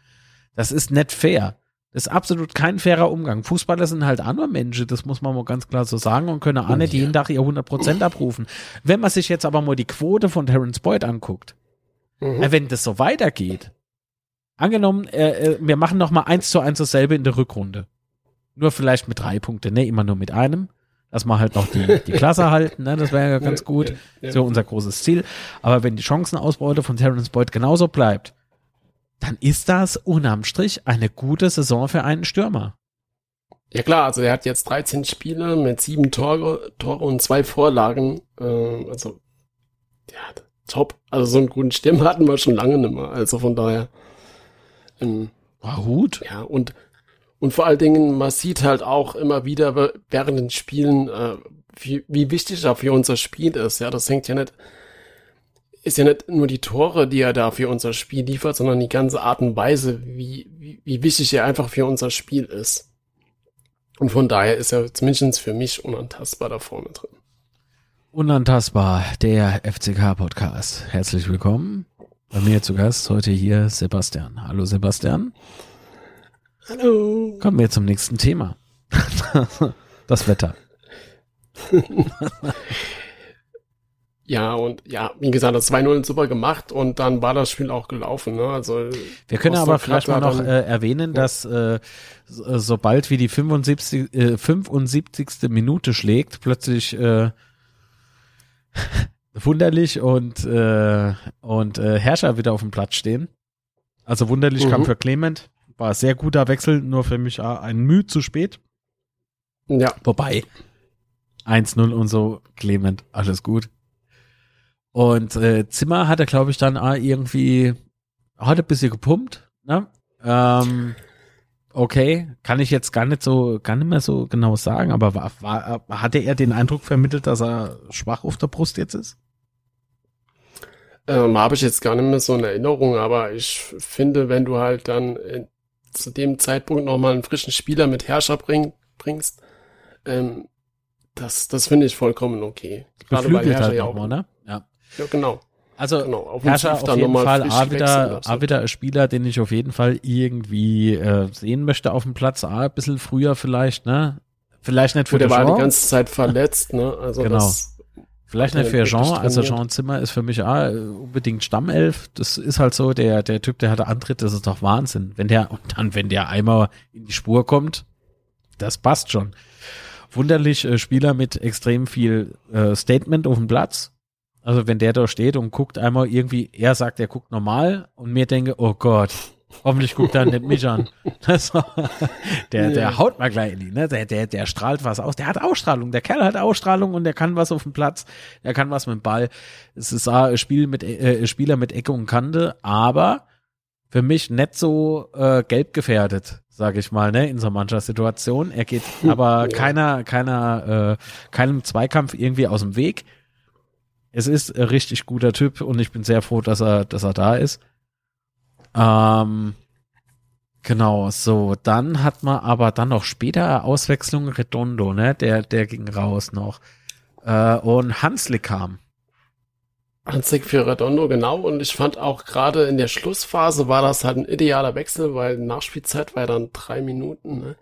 Das ist nicht fair. Das ist absolut kein fairer Umgang. Fußballer sind halt andere Menschen, das muss man mal ganz klar so sagen und können auch nicht Ja. jeden Tag ihr 100% abrufen. Wenn man sich jetzt aber mal die Quote von Terence Boyd anguckt, Mhm. äh, wenn das so weitergeht, angenommen, äh, äh, wir machen noch mal eins zu eins dasselbe in der Rückrunde. Nur vielleicht mit drei Punkten, ne, immer nur mit einem. Dass wir halt noch die, die Klasse halten, ne, das wäre ja ganz gut. Ja, ja. So unser großes Ziel. Aber wenn die Chancenausbeute von Terence Boyd genauso bleibt, dann ist das unterm Strich eine gute Saison für einen Stürmer. Ja klar, also er hat jetzt 13 Spiele mit sieben Tore, Tore und zwei Vorlagen. Ähm, also ja, top. Also so einen guten Stürmer hatten wir schon lange nicht mehr. Also von daher. Ähm, War gut. ja, und, und vor allen Dingen, man sieht halt auch immer wieder während den Spielen, äh, wie, wie wichtig er für unser Spiel ist. Ja, das hängt ja nicht, ist ja nicht nur die Tore, die er da für unser Spiel liefert, sondern die ganze Art und Weise, wie, wie, wie wichtig er einfach für unser Spiel ist. Und von daher ist er zumindest für mich unantastbar da vorne drin. Unantastbar, der FCK-Podcast. Herzlich willkommen. Bei mir zu Gast heute hier Sebastian. Hallo Sebastian. Hallo. Kommen wir zum nächsten Thema. Das Wetter. Ja, und ja, wie gesagt, das 2-0 super gemacht und dann war das Spiel auch gelaufen. Ne? Also Wir können aber vielleicht mal noch äh, erwähnen, dass äh, so- sobald wie die 75, äh, 75. Minute schlägt, plötzlich äh, Wunderlich und, äh, und äh, Herrscher wieder auf dem Platz stehen. Also Wunderlich Mhm. kam für Clement. War sehr guter Wechsel, nur für mich ein Mühe zu spät. Ja, Wobei 1-0 und so, Clement, alles gut. Und äh, Zimmer hat er, glaube ich, dann ah, irgendwie, hat ein bisschen gepumpt, ne? Ähm, okay, kann ich jetzt gar nicht so, gar nicht mehr so genau sagen, aber war, war, hatte er den Eindruck vermittelt, dass er schwach auf der Brust jetzt ist? Ähm, Habe ich jetzt gar nicht mehr so eine Erinnerung, aber ich finde, wenn du halt dann in, zu dem Zeitpunkt nochmal einen frischen Spieler mit Herrscher bring, bringst, ähm, das, das finde ich vollkommen okay. Gerade weil Herrscher halt ja auch, mal, ne? Ja. ja, genau. Also genau, Herrscher auf jeden Fall A wieder, A wieder ein Spieler, den ich auf jeden Fall irgendwie äh, sehen möchte auf dem Platz. A, ein bisschen früher vielleicht, ne? Vielleicht nicht für Gut, der war die ganze Zeit verletzt, ne? Also genau. das Vielleicht nicht für Jean, also Jean Zimmer ist für mich ah, unbedingt Stammelf. Das ist halt so, der, der Typ, der hatte Antritt, das ist doch Wahnsinn. Wenn der, und dann, wenn der einmal in die Spur kommt, das passt schon. Wunderlich äh, Spieler mit extrem viel äh, Statement auf dem Platz. Also wenn der da steht und guckt einmal irgendwie, er sagt, er guckt normal und mir denke, oh Gott, Hoffentlich guckt er nicht mich an. der, der haut mal gleich in die, ne? Der, der, der strahlt was aus. Der hat Ausstrahlung. Der Kerl hat Ausstrahlung und der kann was auf dem Platz. Der kann was mit dem Ball. Es ist ein Spiel mit, äh, Spieler mit Ecke und Kante, aber für mich nicht so äh, gelb gefährdet, sage ich mal, ne, in so mancher Situation. Er geht aber keiner, keiner, äh, keinem Zweikampf irgendwie aus dem Weg. Es ist ein richtig guter Typ und ich bin sehr froh, dass er, dass er da ist. Ähm, genau, so, dann hat man aber dann noch später Auswechslung Redondo, ne? Der, der ging raus noch. Äh, und Hanslik kam. Hanslik für Redondo, genau. Und ich fand auch gerade in der Schlussphase war das halt ein idealer Wechsel, weil Nachspielzeit war dann drei Minuten, ne?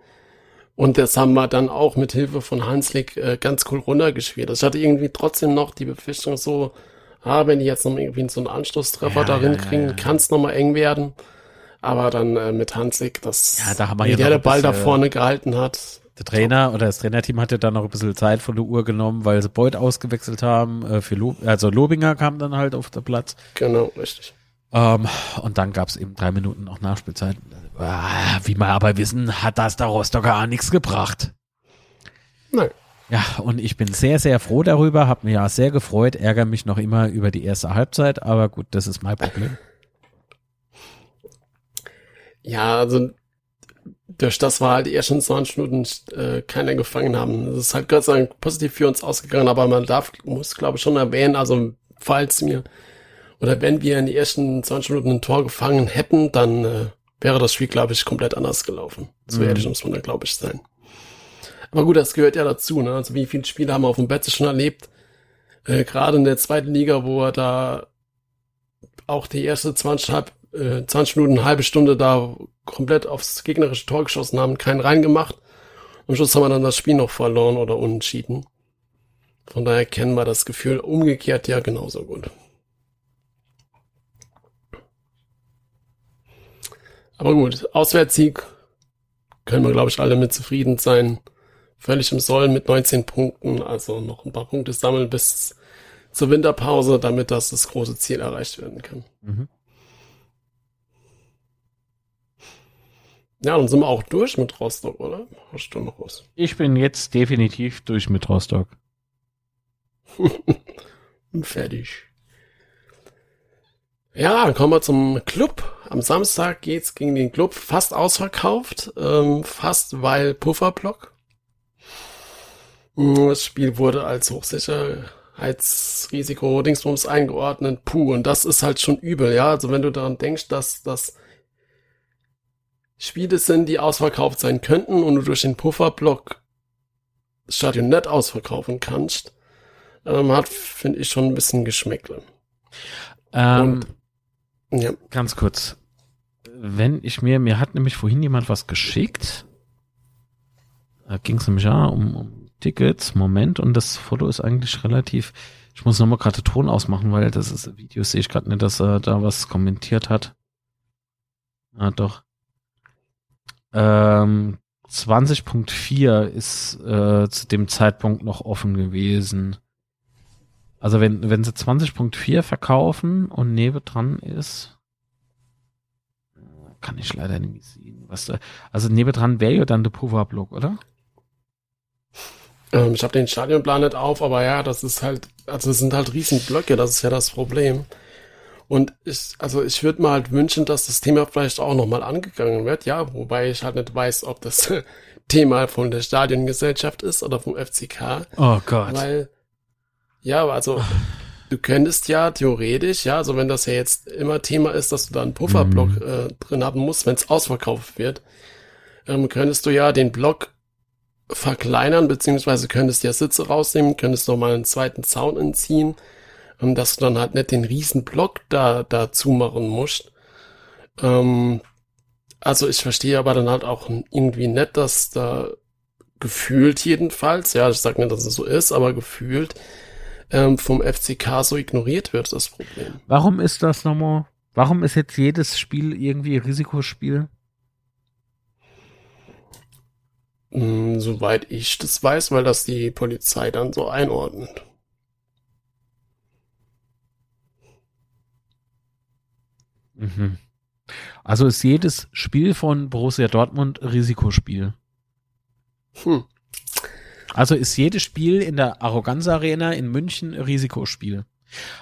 Und das haben wir dann auch mit Hilfe von Hanslik äh, ganz cool runtergespielt. Also ich hatte irgendwie trotzdem noch die Befürchtung so, ah, wenn die jetzt noch irgendwie so einen Anschlusstreffer ja, darin ja, kriegen, ja, kann es nochmal eng werden. Aber dann äh, mit Hansig, das, ja, da haben wir wie der, der Ball da vorne gehalten hat. Der Trainer oder das Trainerteam hatte dann noch ein bisschen Zeit von der Uhr genommen, weil sie Beuth ausgewechselt haben. Äh, für Lo also Lobinger kam dann halt auf den Platz. Genau, richtig. Ähm, und dann gab es eben drei Minuten noch Nachspielzeit. Ah, wie wir aber wissen, hat das der Rostocker auch nichts gebracht. Nein. Ja, und ich bin sehr, sehr froh darüber, habe mich ja sehr gefreut, ärgere mich noch immer über die erste Halbzeit, aber gut, das ist mein Problem. Ja, also durch das war halt die ersten 20 Minuten äh, keiner gefangen haben. Das ist halt Gott sei Dank positiv für uns ausgegangen, aber man darf, muss glaube ich schon erwähnen, also falls mir oder wenn wir in die ersten 20 Minuten ein Tor gefangen hätten, dann äh, wäre das Spiel, glaube ich, komplett anders gelaufen. So mhm. ehrlich muss man da, glaube ich, sein. Aber gut, das gehört ja dazu. Ne? Also wie viele Spiele haben wir auf dem Betze schon erlebt? Äh, Gerade in der zweiten Liga, wo er da auch die erste 20, halb, äh, 20 Minuten, halbe Stunde da komplett aufs gegnerische Tor geschossen haben, keinen reingemacht. Am Schluss haben wir dann das Spiel noch verloren oder unentschieden. Von daher kennen wir das Gefühl umgekehrt ja genauso gut. Aber gut, Auswärtssieg können wir, glaube ich, alle mit zufrieden sein völlig im Soll mit 19 Punkten, also noch ein paar Punkte sammeln bis zur Winterpause, damit das das große Ziel erreicht werden kann. Mhm. Ja, dann sind wir auch durch mit Rostock, oder? Hast du noch was? Ich bin jetzt definitiv durch mit Rostock. Fertig. Ja, kommen wir zum Club. Am Samstag geht's gegen den Club fast ausverkauft, ähm, fast weil Pufferblock. Das Spiel wurde als Hochsicherheitsrisiko Dingsbums eingeordnet. Puh, und das ist halt schon übel, ja. Also wenn du daran denkst, dass das Spiele sind, die ausverkauft sein könnten und du durch den Pufferblock das Stadion nicht ausverkaufen kannst, ähm, hat, finde ich, schon ein bisschen Geschmäckle. Ähm, und, ja. Ganz kurz. Wenn ich mir, mir hat nämlich vorhin jemand was geschickt. Da ging es nämlich ja um, um Tickets, Moment, und das Foto ist eigentlich relativ, ich muss nochmal gerade Ton ausmachen, weil das ist, Video sehe ich gerade nicht, dass er da was kommentiert hat. Ah, doch. Ähm, 20.4 ist äh, zu dem Zeitpunkt noch offen gewesen. Also wenn, wenn sie 20.4 verkaufen und Nebe dran ist, kann ich leider nicht sehen. Was da, also Nebe dran wäre ja dann der Pufferblock, oder? Ähm, ich habe den Stadionplan nicht auf, aber ja, das ist halt, also es sind halt riesen Blöcke, das ist ja das Problem. Und ich, also ich würde mir halt wünschen, dass das Thema vielleicht auch nochmal angegangen wird, ja, wobei ich halt nicht weiß, ob das Thema von der Stadiongesellschaft ist oder vom FCK. Oh Gott. Weil, ja, also du könntest ja theoretisch, ja, also wenn das ja jetzt immer Thema ist, dass du da einen Pufferblock Mhm. äh, drin haben musst, wenn es ausverkauft wird, ähm, könntest du ja den Block verkleinern, beziehungsweise könntest ja Sitze rausnehmen, könntest noch mal einen zweiten Zaun entziehen, ähm, dass du dann halt nicht den riesen Block da dazu machen musst. Ähm, also ich verstehe aber dann halt auch irgendwie nicht, dass da gefühlt jedenfalls, ja, ich sag nicht, dass es so ist, aber gefühlt ähm, vom FCK so ignoriert wird, das Problem. Warum ist das nochmal? Warum ist jetzt jedes Spiel irgendwie Risikospiel? Hm, soweit ich das weiß, weil das die Polizei dann so einordnet. Mhm. Also ist jedes Spiel von Borussia Dortmund Risikospiel. Hm. Also ist jedes Spiel in der Arroganz Arena in München Risikospiel.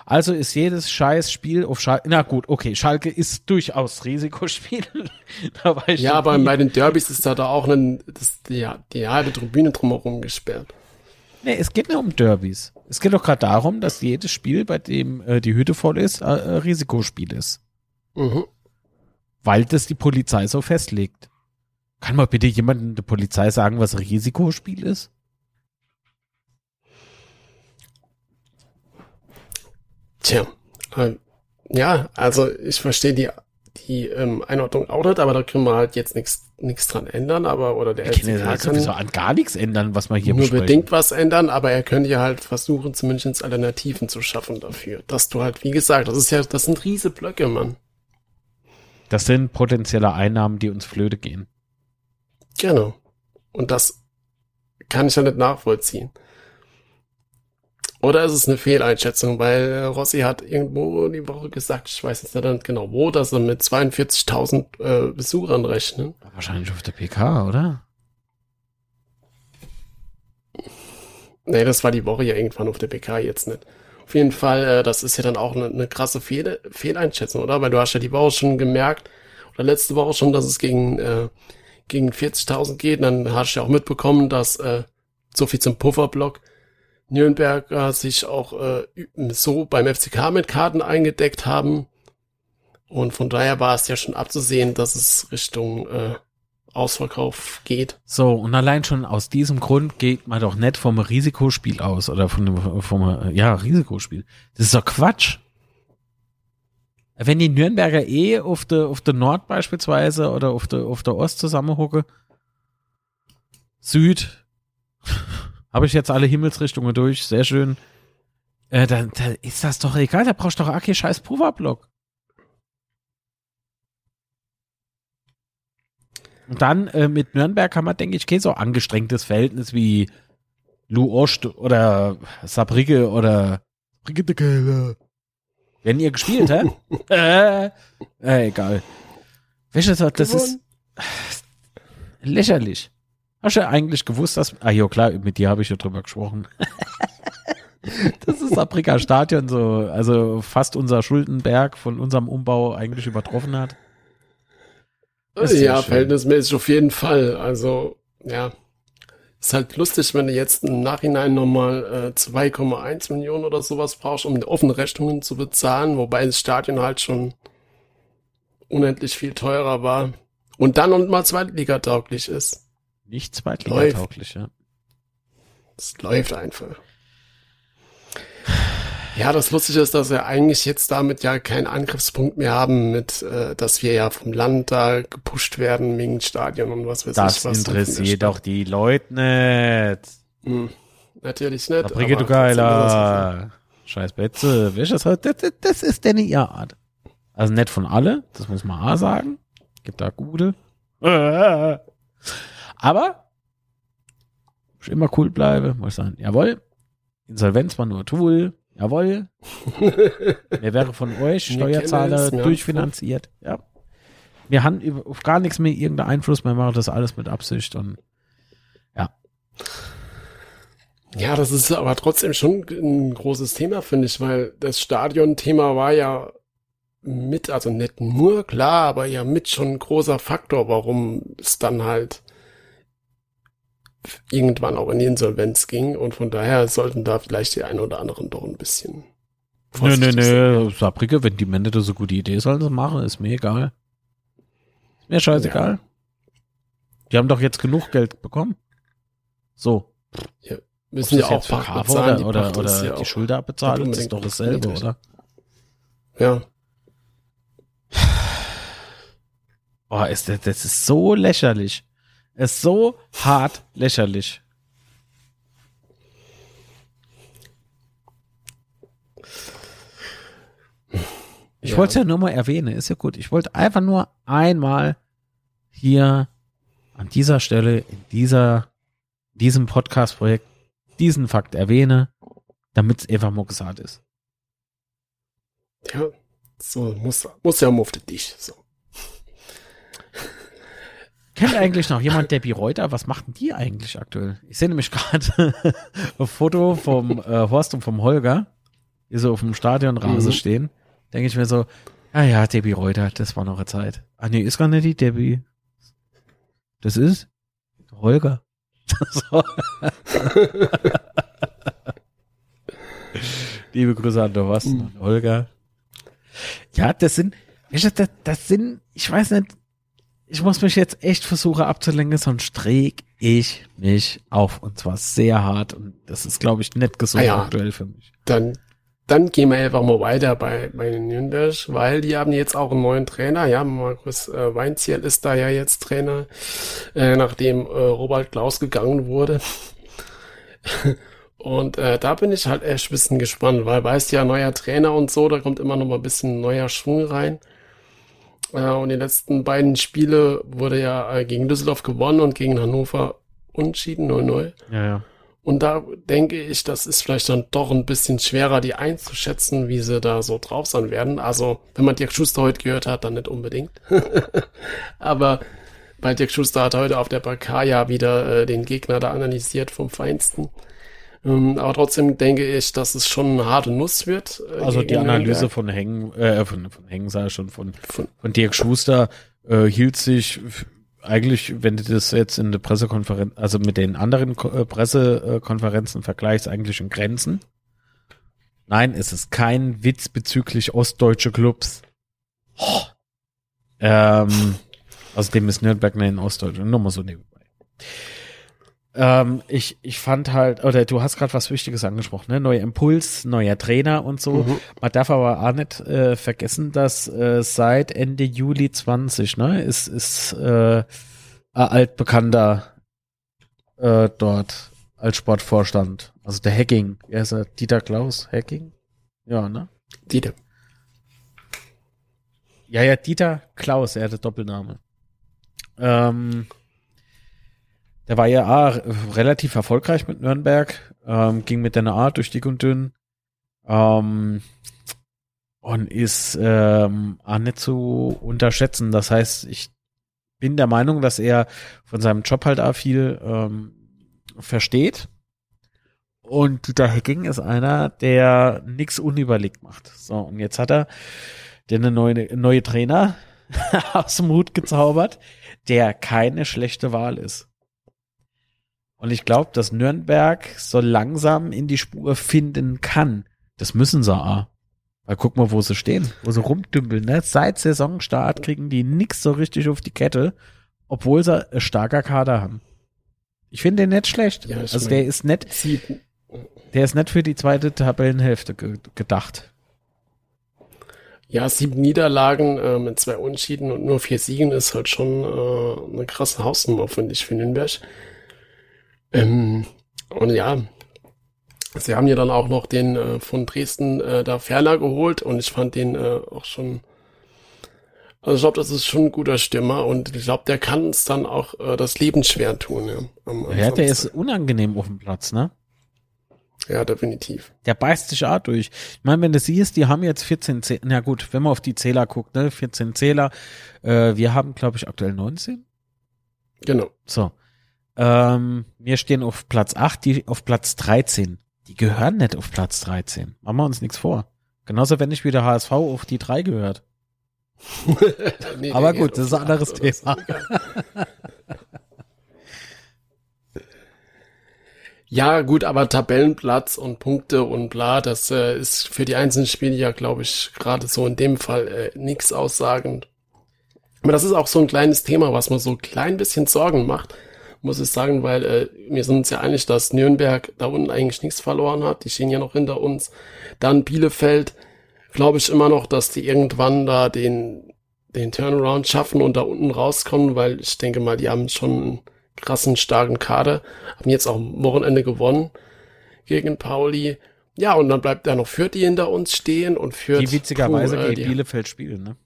Also ist jedes scheiß Spiel auf Schalke. Na gut, okay, Schalke ist durchaus Risikospiel. da war ich Ja, aber nie- bei den Derbys ist da da auch ein, das, die, die halbe Tribüne drumherum gesperrt. Nee, es geht nicht um Derbys. Es geht doch gerade darum, dass jedes Spiel, bei dem äh, die Hütte voll ist, äh, äh, Risikospiel ist. Mhm. Weil das die Polizei so festlegt. Kann mal bitte jemand in der Polizei sagen, was Risikospiel ist? Tja, äh, ja, also ich verstehe die, die ähm, Einordnung auch nicht, aber da können wir halt jetzt nichts dran ändern, aber oder der Ich kann ja FCK sowieso kann an gar nichts ändern, was wir hier nur besprechen. bedingt was ändern, aber er könnte ja halt versuchen, zumindest Alternativen zu schaffen dafür. Dass du halt, wie gesagt, das ist ja, das sind riese Blöcke, Mann. Das sind potenzielle Einnahmen, die uns flöte gehen. Genau. Und das kann ich ja nicht nachvollziehen. Oder ist es eine Fehleinschätzung, weil äh, Rossi hat irgendwo die Woche gesagt, ich weiß jetzt nicht genau wo, dass er mit 42.000 äh, Besuchern rechnen. Wahrscheinlich auf der PK, oder? Nee, das war die Woche ja irgendwann auf der PK jetzt nicht. Auf jeden Fall, äh, das ist ja dann auch eine, eine krasse Fehl Fehleinschätzung, oder? Weil du hast ja die Woche schon gemerkt, oder letzte Woche schon, dass es gegen, äh, gegen 40.000 geht. Und dann hast du ja auch mitbekommen, dass äh, so viel zum Pufferblock Nürnberger sich auch äh, so beim FCK mit Karten eingedeckt haben. Und von daher war es ja schon abzusehen, dass es Richtung äh, Ausverkauf geht. So, und allein schon aus diesem Grund geht man doch nicht vom Risikospiel aus oder von dem, vom, ja, Risikospiel. Das ist doch Quatsch. Wenn die Nürnberger eh auf der, auf der Nord beispielsweise oder auf der, auf der Ost zusammenhucke, Süd, habe ich jetzt alle Himmelsrichtungen durch, sehr schön, äh, dann, dann ist das doch egal, da brauchst du doch Aki scheiß Pulverblock. Und dann äh, mit Nürnberg haben wir, denke ich, kein so angestrengtes Verhältnis wie Lou Ost oder Sabrige oder Brigitte Keller. Wenn ihr gespielt, hä? äh, äh, egal. Du, so, das ist lächerlich. Hast du eigentlich gewusst, dass. Ah, ja, klar, mit dir habe ich ja drüber gesprochen. das ist Sabrika Stadion so, also fast unser Schuldenberg von unserem Umbau eigentlich übertroffen hat. Ja, schön. verhältnismäßig auf jeden Fall. Also, ja. Ist halt lustig, wenn du jetzt im Nachhinein nochmal äh, 2,1 Millionen oder sowas brauchst, um offene Rechnungen zu bezahlen, wobei das Stadion halt schon unendlich viel teurer war. Und dann und mal zweitligatauglich ist. Nicht zweitligatauglich, ja. Es läuft einfach. Ja, das Lustige ist, dass wir eigentlich jetzt damit ja keinen Angriffspunkt mehr haben, mit, äh, dass wir ja vom Land da gepusht werden wegen Stadion und was weiß Das ich was. interessiert doch die Leute nicht. Hm, natürlich nicht. Aber du Geiler. Scheiß Betze. Das, das, das- das ist denn ihr Art. Also nicht von alle, das muss man A sagen. Gibt da gute. Aber, immer cool bleibe, muss ich sagen, jawohl. Insolvenz war nur Tool. Jawohl. Wer wäre von euch, Steuerzahler, durchfinanziert? Ja. Wir haben auf gar nichts mehr irgendeinen Einfluss, wir machen das alles mit Absicht und Ja, das ist aber trotzdem schon ein großes Thema, finde ich, weil das Stadion-Thema war ja mit, also nicht nur klar, aber ja mit schon ein großer Faktor, warum es dann halt irgendwann auch in die Insolvenz ging und von daher sollten da vielleicht die einen oder anderen doch ein bisschen. Nö, nö, nö, Sabrige, wenn die Männer das so gute Idee sollen sie machen, ist mir egal. Ist mir scheißegal. Ja. Die haben doch jetzt genug Geld bekommen. So. Ja, müssen ja auch Pacht oder, oder, oder, oder ja die Schulter abbezahlen, das ist doch dasselbe, oder? Ja. Oh, ist das, das ist so lächerlich. Es ist so hart lächerlich. Ich ja. wollte es ja nur mal erwähnen, ist ja gut. Ich wollte einfach nur einmal hier an dieser Stelle, in dieser, diesem Podcast-Projekt, diesen Fakt erwähne, damit es einfach mal gesagt ist. Ja, so muss, muss ja auf dich, so. Kennt eigentlich noch jemand Debbie Reuter? Was machten die eigentlich aktuell? Ich sehe nämlich gerade ein Foto vom äh, Horst und vom Holger, die so auf dem Stadionrasen mhm. stehen. Denke ich mir so, ah ja, Debbie Reuter, das war noch eine Zeit. Ah nee, ist gar nicht die Debbie. Das ist Holger. Liebe Grüße an der Horst und mhm. Holger. Ja, das sind, das, das sind, ich weiß nicht, ich muss mich jetzt echt versuchen abzulenken, sonst träg ich mich auf und zwar sehr hart und das ist, glaube ich, nicht gesund ah ja, aktuell für mich. Dann, dann gehen wir einfach mal weiter bei, bei den Nürnberg, weil die haben jetzt auch einen neuen Trainer. Ja, Markus äh, Weinziel ist da ja jetzt Trainer, äh, nachdem äh, Robert Klaus gegangen wurde. und äh, da bin ich halt echt ein bisschen gespannt, weil weißt ja, neuer Trainer und so, da kommt immer noch mal ein bisschen neuer Schwung rein. Äh, und die letzten beiden Spiele wurde ja äh, gegen Düsseldorf gewonnen und gegen Hannover unschieden 0-0. Ja, ja. Und da denke ich, das ist vielleicht dann doch ein bisschen schwerer, die einzuschätzen, wie sie da so drauf sein werden. Also, wenn man Dirk Schuster heute gehört hat, dann nicht unbedingt. Aber weil Dirk Schuster hat heute auf der ja wieder äh, den Gegner da analysiert vom Feinsten. Ähm, aber trotzdem denke ich, dass es schon eine harte Nuss wird. Äh, also die Analyse von Hängen, äh, von, von Hängen sei schon, von, von, von Dirk Schuster äh, hielt sich eigentlich, wenn du das jetzt in der Pressekonferenz, also mit den anderen Ko äh, Pressekonferenzen vergleichst, eigentlich in Grenzen. Nein, es ist kein Witz bezüglich ostdeutsche Clubs. Oh. Ähm, außerdem ist Nürnberg in Ostdeutschland, nur mal so nebenbei. Ähm, ich, ich fand halt, oder du hast gerade was Wichtiges angesprochen, ne? Neuer Impuls, neuer Trainer und so. Mhm. Man darf aber auch nicht äh, vergessen, dass äh, seit Ende Juli 20, ne, ist, ist äh, ein altbekannter äh, dort als Sportvorstand. Also der Hacking, er ist er? Dieter Klaus Hacking? Ja, ne? Dieter. Ja, ja, Dieter Klaus, er hatte Doppelname. Ähm, der war ja ah, relativ erfolgreich mit Nürnberg, ähm, ging mit der A durch dick und dünn ähm, und ist ähm, auch nicht zu unterschätzen. Das heißt, ich bin der Meinung, dass er von seinem Job halt auch viel ähm, versteht. Und Dieter Hecking ist einer, der nichts unüberlegt macht. So, und jetzt hat er den neue, neue Trainer aus dem Hut gezaubert, der keine schlechte Wahl ist. Und ich glaube, dass Nürnberg so langsam in die Spur finden kann. Das müssen sie auch. Weil guck mal, wo sie stehen, wo sie rumdümpeln. Ne? Seit Saisonstart kriegen die nix so richtig auf die Kette, obwohl sie ein starker Kader haben. Ich finde den nicht schlecht. Ja, also der ist nett. Der ist nicht für die zweite Tabellenhälfte ge gedacht. Ja, sieben Niederlagen äh, mit zwei Unschieden und nur vier Siegen ist halt schon äh, eine krasse Hausnummer, finde ich, für Nürnberg. Ähm, und ja, sie haben ja dann auch noch den äh, von Dresden äh, da Ferner geholt und ich fand den äh, auch schon, also ich glaube, das ist schon ein guter Stürmer und ich glaube, der kann es dann auch äh, das Leben schwer tun. Ja, am, am ja der ist unangenehm auf dem Platz, ne? Ja, definitiv. Der beißt sich auch durch. Ich meine, wenn du siehst, die haben jetzt 14 Zähler, na gut, wenn man auf die Zähler guckt, ne, 14 Zähler, äh, wir haben, glaube ich, aktuell 19. Genau. So. Ähm, wir stehen auf Platz 8, die auf Platz 13. Die gehören nicht auf Platz 13. Machen wir uns nichts vor. Genauso wenn ich wieder HSV auf die 3 gehört. Nee, Aber gut, das ist ein anderes. Thema. Ja, gut, aber Tabellenplatz und Punkte und bla, das äh, ist für die einzelnen Spiele ja, glaube ich, gerade so in dem Fall äh, nichts aussagend. Aber das ist auch so ein kleines Thema, was mir so ein klein bisschen Sorgen macht, muss ich sagen, weil äh, wir sind uns ja einig, dass Nürnberg da unten eigentlich nichts verloren hat. Die stehen ja noch hinter uns. Dann Bielefeld, glaube ich immer noch, dass die irgendwann da den, den Turnaround schaffen und da unten rauskommen, weil ich denke mal, die haben schon einen krassen, starken Kader. Haben jetzt auch am Wochenende gewonnen gegen Pauli. Ja, und dann bleibt da noch Fürth, die hinter uns stehen und Fürth. Die witzigerweise puh, äh, gegen die- Bielefeld spielen, ne?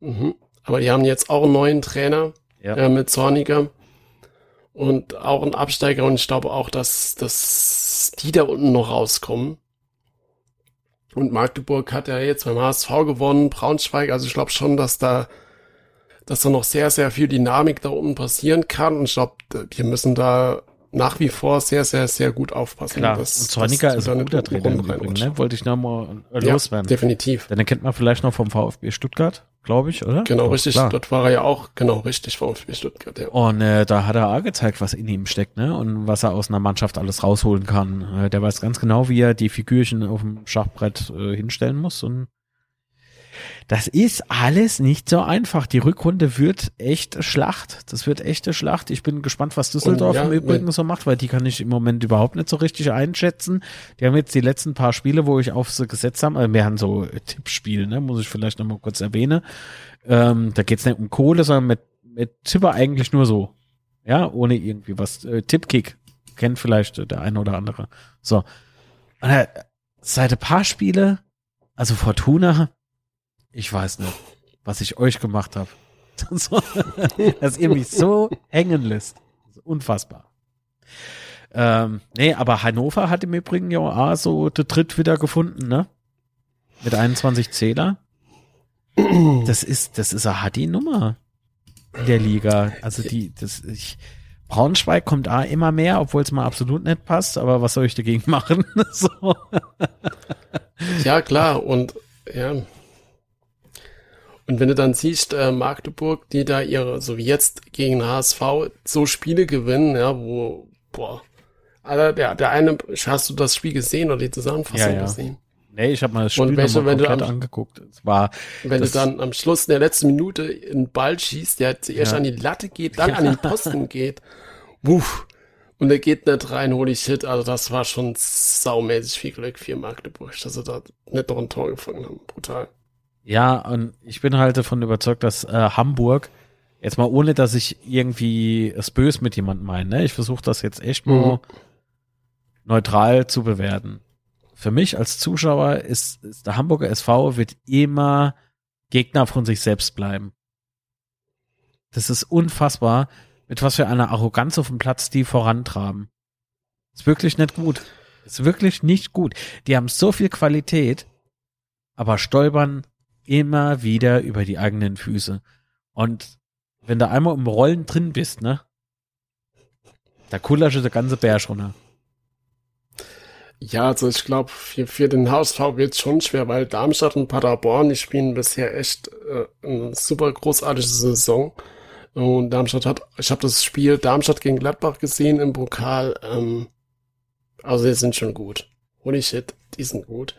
Mhm. Aber die haben jetzt auch einen neuen Trainer Ja. äh, mit Zorniger und auch einen Absteiger und ich glaube auch, dass, dass die da unten noch rauskommen. Und Magdeburg hat ja jetzt beim HSV gewonnen, Braunschweig, also ich glaube schon, dass da, dass da noch sehr, sehr viel Dynamik da unten passieren kann und ich glaube, wir müssen da nach wie vor sehr, sehr, sehr gut aufpassen. Klar. dass- und Zorniger dass ist ein guter Trainer ne? Wollte ich nochmal äh, Ja, loswerden. definitiv. Den kennt man vielleicht noch vom VfB Stuttgart, glaube ich, oder? Genau, Doch, richtig. klar. Dort war er ja auch, genau, richtig, VfB Stuttgart, ja. Und äh, da hat er auch gezeigt, was in ihm steckt, ne? Und was er aus einer Mannschaft alles rausholen kann. Äh, der weiß ganz genau, wie er die Figürchen auf dem Schachbrett äh, hinstellen muss. Und das ist alles nicht so einfach. Die Rückrunde wird echt Schlacht. Das wird echte Schlacht. Ich bin gespannt, was Düsseldorf Und ja, im Übrigen mit- so macht, weil die kann ich im Moment überhaupt nicht so richtig einschätzen. Die haben jetzt die letzten paar Spiele, wo ich auf sie gesetzt habe, also wir haben so äh, Tippspiel, ne? Muss ich vielleicht noch mal kurz erwähnen. Ähm, da geht's nicht um Kohle, sondern mit, mit Tipper eigentlich nur so. Ja, ohne irgendwie was. Äh, Tippkick. Kennt vielleicht äh, der eine oder andere. So. Und, äh, seit ein paar Spiele, also Fortuna, ich weiß nicht, was ich euch gemacht habe. dass ihr mich so hängen lässt. Unfassbar. Ähm, nee, aber Hannover hat im Übrigen ja auch so der Tritt wieder gefunden, ne? Mit 21 Zähler. Das ist, das ist eine harte Nummer in der Liga. Also die, das, ich, Braunschweig kommt A immer mehr, obwohl es mal absolut nicht passt, aber was soll ich dagegen machen? so. Ja, klar, und ja. Und wenn du dann siehst, äh, Magdeburg, die da ihre, so wie jetzt gegen HSV, so Spiele gewinnen, ja, wo, boah, Alter, der, der eine, hast du das Spiel gesehen oder die Zusammenfassung Ja, ja. gesehen? Nee, ich habe mal das Spiel Und welche, wenn du am- angeguckt. Es war, Wenn Das- du dann am Schluss in der letzten Minute einen Ball schießt, der zuerst Ja. an die Latte geht, dann Ja. an den Posten geht, wuff, und der geht nicht rein, holy shit, also das war schon saumäßig viel Glück für Magdeburg, dass sie da nicht noch ein Tor gefangen haben, brutal. Ja, und ich bin halt davon überzeugt, dass äh, Hamburg, jetzt mal ohne, dass ich irgendwie es bös mit jemandem meine, ne? ich versuche das jetzt echt mal Mhm. neutral zu bewerten. Für mich als Zuschauer ist, ist der Hamburger SV wird immer Gegner von sich selbst bleiben. Das ist unfassbar, mit was für einer Arroganz auf dem Platz die vorantraben. Ist wirklich nicht gut. Ist wirklich nicht gut. Die haben so viel Qualität, aber stolpern immer wieder über die eigenen Füße. Und wenn du einmal im Rollen drin bist, ne, da kullert der ganze Berg runter. Ja, also ich glaube, für, für den HSV wird es schon schwer, weil Darmstadt und Paderborn, die spielen bisher echt äh, eine super großartige Saison. Und Darmstadt hat, ich habe das Spiel Darmstadt gegen Gladbach gesehen im Pokal. Ähm, also die sind schon gut. Holy shit, die sind gut.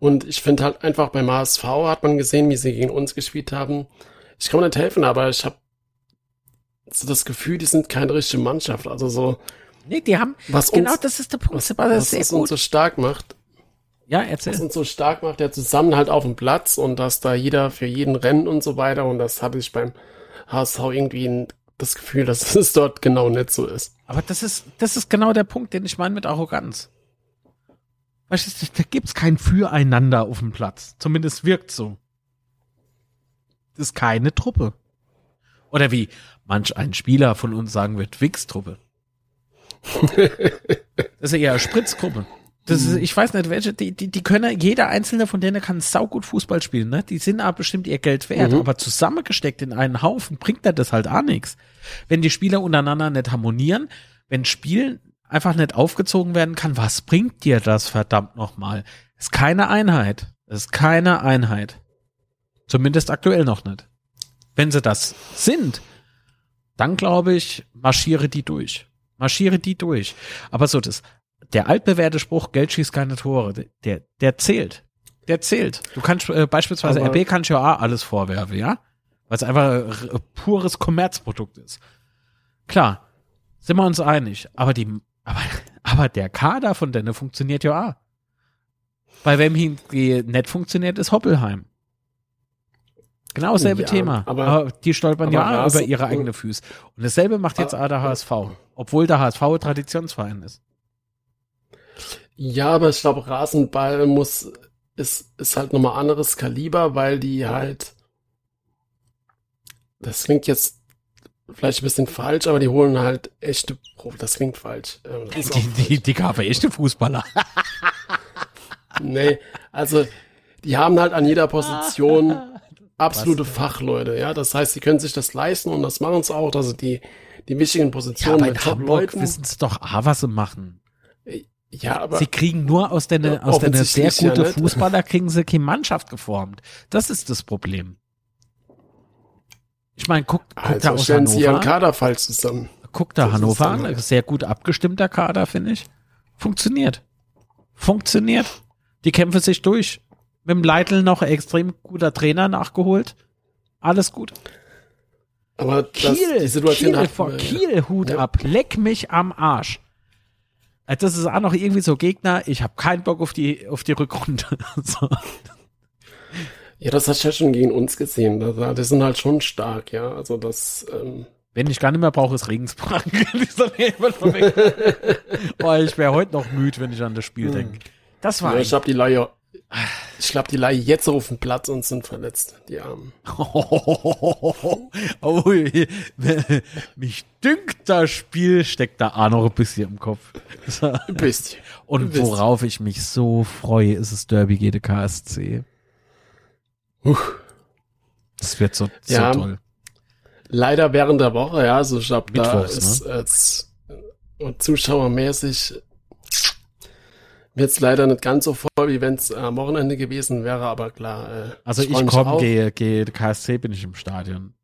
Und ich finde halt einfach beim HSV hat man gesehen, wie sie gegen uns gespielt haben. Ich kann mir nicht helfen, aber ich habe so das Gefühl, die sind keine richtige Mannschaft. Also so, Nee, die haben, was genau uns, das ist der Punkt, was, was uns gut. so stark macht, Ja, was erzähl. uns so stark macht, der Zusammenhalt auf dem Platz und dass da jeder für jeden rennt und so weiter. Und das hatte ich beim HSV irgendwie das Gefühl, dass es dort genau nicht so ist. Aber das ist, das ist genau der Punkt, den ich meine mit Arroganz. Weißt du, da gibt's kein Füreinander auf dem Platz. Zumindest wirkt so. Das ist keine Truppe. Oder wie manch ein Spieler von uns sagen wird, Wix-Truppe. Das ist ja eher Spritzgruppe. Das ist, ich weiß nicht, welche, die, die, die können, jeder einzelne von denen kann saugut Fußball spielen, ne? Die sind aber bestimmt ihr Geld wert, Mhm. aber zusammengesteckt in einen Haufen bringt er das halt auch nichts. Wenn die Spieler untereinander nicht harmonieren, wenn Spielen einfach nicht aufgezogen werden kann, was bringt dir das verdammt nochmal? Ist keine Einheit. Ist keine Einheit. Zumindest aktuell noch nicht. Wenn sie das sind, dann glaube ich, marschiere die durch. Marschiere die durch. Aber so das, der altbewährte Spruch, Geld schießt keine Tore, der, der zählt. Der zählt. Du kannst äh, beispielsweise Aber- RB kannst ja auch alles vorwerfen, ja? Weil es einfach äh, pures Kommerzprodukt ist. Klar, sind wir uns einig. Aber die, aber, aber der Kader von denen funktioniert ja auch. Bei wem hingegen nicht funktioniert, ist Hoppelheim. Genau dasselbe Ja, Thema. aber- Aber, die stolpern ja aber auch über ihre eigene Füße. Und dasselbe macht jetzt auch der HSV. Obwohl der HSV Traditionsverein ist. Ja, aber ich glaube, Rasenball muss, ist, ist halt nochmal anderes Kaliber, weil die halt, das klingt jetzt vielleicht ein bisschen falsch, aber die holen halt echte Profi, das klingt falsch. Ähm, das Die, die, die gab echte Fußballer. Nee, also die haben halt an jeder Position absolute Fachleute, ja. Das heißt, sie können sich das leisten und das machen sie auch, also die, die wichtigen Ja, Positionen mit Hamburg Top-Leuten. wissen sie doch auch, was sie machen. Ja, aber Sie kriegen nur aus der, Ja, aus der sehr ja gute nicht. Fußballer kriegen sie keine Mannschaft geformt. Das ist das Problem. Ich meine, guck, guck da also aus stellen sie ihren Hannover. Kader falsch zusammen. Guck da Das Hannover an. halt- Sehr gut abgestimmter Kader, finde ich. Funktioniert. Funktioniert. Die kämpfen sich durch. Mit dem Leitl noch extrem guter Trainer nachgeholt. Alles gut. Aber das, Kiel, die Situation Kiel, vor Kiel, Hut Ja. ab. Leck mich am Arsch. Äh, Das ist auch noch irgendwie so Gegner. Ich habe keinen Bock auf die, auf die Rückrunde. so. Ja, das hast du ja schon gegen uns gesehen. Das, das sind halt schon stark, ja. Also das, ähm, Wenn ich gar nicht mehr brauche, ist Regensburg. Weg. oh, ich wäre heute noch müde, wenn ich an das Spiel denke. Das war ja, ich hab die Laie, ich glaube, die Laie jetzt auf den Platz und sind verletzt, die Armen. oh, mich dünkt das Spiel, steckt da auch noch ein bisschen im Kopf. Ein bisschen. Und worauf ich mich so freue, ist es Derby gegen KSC. Das wird so, so Ja. toll. Leider während der Woche, ja, also ich glaube, da ist als äh, zuschauermäßig jetzt leider nicht ganz so voll, wie wenn es am Wochenende gewesen wäre, aber klar. Äh, Also ich, mich komme, gehe, gehe KSC, bin ich im Stadion.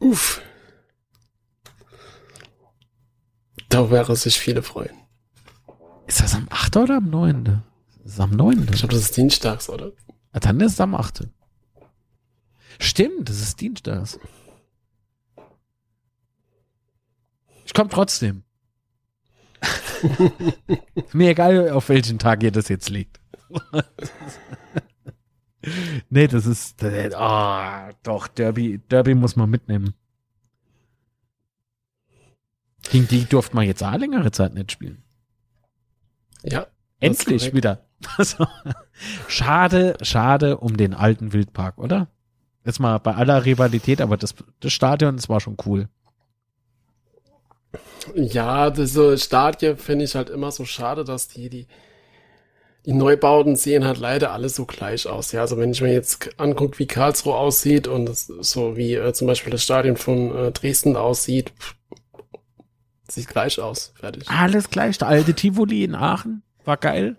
Uff. Da wäre sich viele freuen. Ist das am 8. oder am 9.? Das ist am 9. Ich glaube, das ist dienstags, oder? Ah, Dann ist es am 8. Stimmt, das ist Dienstags. Ich komme trotzdem. Mir egal, auf welchen Tag ihr das jetzt legt. nee, das ist, ah, doch, Derby, Derby muss man mitnehmen. Gegen die durfte man jetzt auch längere Zeit nicht spielen. Ja. Endlich wieder. Also, schade, schade um den alten Wildpark, oder? Jetzt mal bei aller Rivalität, aber das, das Stadion, das war schon cool. Ja, diese Stadien finde ich halt immer so schade, dass die, die, die Neubauten sehen halt leider alle so gleich aus. Ja, also wenn ich mir jetzt angucke, wie Karlsruhe aussieht und so wie äh, zum Beispiel das Stadion von äh, Dresden aussieht, pff, sieht gleich aus. Fertig. Alles gleich. Der alte Tivoli in Aachen war geil.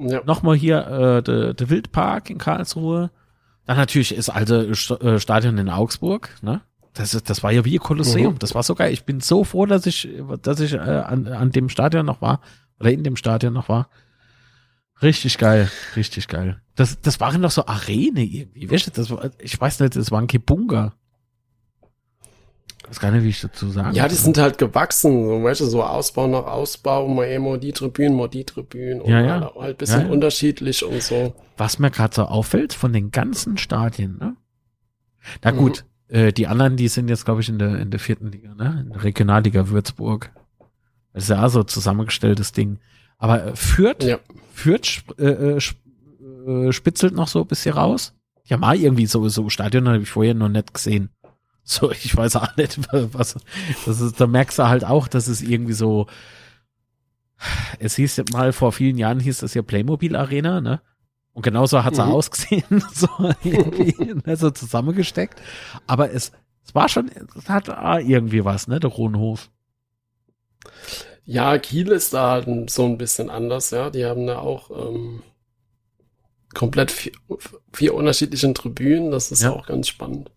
Ja. Nochmal hier äh, der der Wildpark in Karlsruhe. Dann natürlich das alte St äh, Stadion in Augsburg. Ne? Das, ist, das war ja wie ein Kolosseum. Mhm. Das war so geil. Ich bin so froh, dass ich, dass ich äh, an, an dem Stadion noch war. Oder in dem Stadion noch war. Richtig geil. Richtig geil. Das, das waren doch so Arene irgendwie. Weißt du, das war, ich weiß nicht, das war ein Kibunga. Ich weiß gar nicht, wie ich dazu sagen Ja, die sind halt gewachsen, so, weißt du, so Ausbau nach Ausbau, mal immer die Tribünen, mal die Tribünen und Ja, ja. halt, ein bisschen Ja, ja. unterschiedlich und so. was mir gerade so auffällt von den ganzen Stadien, ne? Na Mhm. gut, äh, die anderen, die sind jetzt, glaube ich, in der, in der vierten Liga, ne? In der Regionalliga Würzburg. Das ist ja auch so ein zusammengestelltes Ding. Aber äh, Fürth, Ja. Fürth äh, äh, äh, spitzelt noch so ein bisschen raus. Ja, mal irgendwie so, so Stadion habe ich vorher noch nicht gesehen. So, ich weiß auch nicht, was, das ist, da merkst du halt auch, dass es irgendwie so, es hieß mal vor vielen Jahren hieß das ja Playmobil Arena, ne? Und genauso hat es Mhm. ausgesehen, so irgendwie, ne, so zusammengesteckt. Aber es, es war schon, es hat ah, irgendwie was, ne, der Rohnhof. Ja, Kiel ist da halt so ein bisschen anders, ja. Die haben da auch ähm, komplett vier, vier unterschiedlichen Tribünen. Das ist Ja. auch ganz spannend.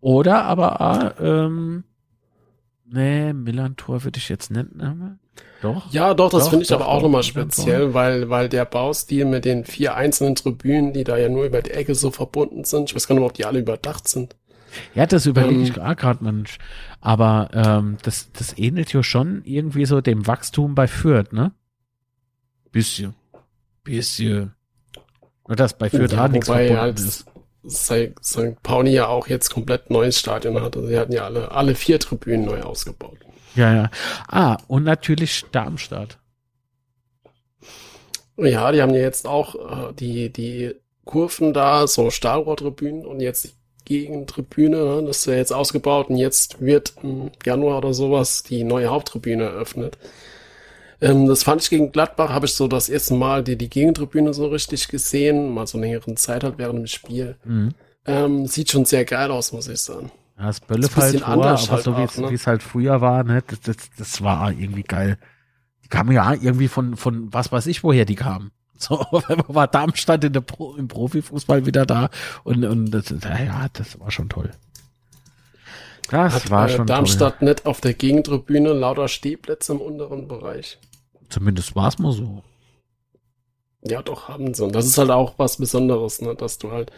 Oder aber, ah, ähm, nee, Millantor würde ich jetzt nicht nennen. Doch. Ja, doch, das finde ich doch, aber auch nochmal speziell, weil, weil der Baustil mit den vier einzelnen Tribünen, die da ja nur über die Ecke so verbunden sind, ich weiß gar nicht, ob die alle überdacht sind. Ja, das überlege Ähm, ich gerade, Mensch. Aber ähm, das, das ähnelt ja schon irgendwie so dem Wachstum bei Fürth, ne? Bisschen. Bisschen. Nur dass bei Fürth Ja, auch nichts verbunden halt ist. St. Pauli ja auch jetzt komplett neues Stadion hat. Also sie hatten ja alle, alle vier Tribünen neu ausgebaut. Ja, ja. Ah, und natürlich Darmstadt. Ja, die haben ja jetzt auch äh, die, die Kurven da, so Stahlrohrtribünen und jetzt die Gegentribüne, ne, das ist ja jetzt ausgebaut und jetzt wird im Januar oder sowas die neue Haupttribüne eröffnet. Ähm, das fand ich gegen Gladbach, habe ich so das erste Mal die, die Gegentribüne so richtig gesehen, mal so eine längere Zeit halt während dem Spiel. Mhm. Ähm, sieht schon sehr geil aus, muss ich sagen. Ja, das Ist ein Böllefall bisschen vor, anders aber halt so wie ne? es halt früher war, ne, das, das, das war irgendwie geil. Die kamen ja irgendwie von, von was weiß ich, woher die kamen. So, war Darmstadt in der Pro, im Profifußball wieder da und, und das, ja, das war schon toll. Das Hat war äh, schon Darmstadt nicht auf der Gegentribüne lauter Stehplätze im unteren Bereich. Zumindest war es mal so. Ja, doch, haben sie. Und das ist halt auch was Besonderes, ne? dass du halt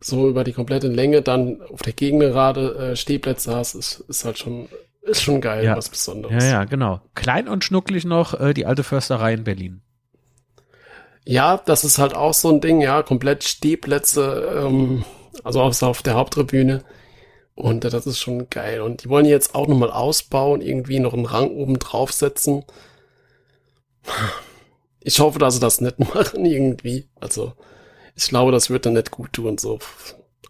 so über die komplette Länge dann auf der Gegengerade äh, Stehplätze hast, ist, ist halt schon, ist schon geil, Ja. was Besonderes. Ja, ja, genau. Klein und schnucklig noch äh, die alte Försterei in Berlin. Ja, das ist halt auch so ein Ding, ja, komplett Stehplätze, ähm, also auf, auf der Haupttribüne. Und äh, das ist schon geil. Und die wollen jetzt auch nochmal ausbauen, irgendwie noch einen Rang oben draufsetzen. Ich hoffe, dass sie das nicht machen irgendwie. Also, ich glaube, das wird dann nicht gut tun, so.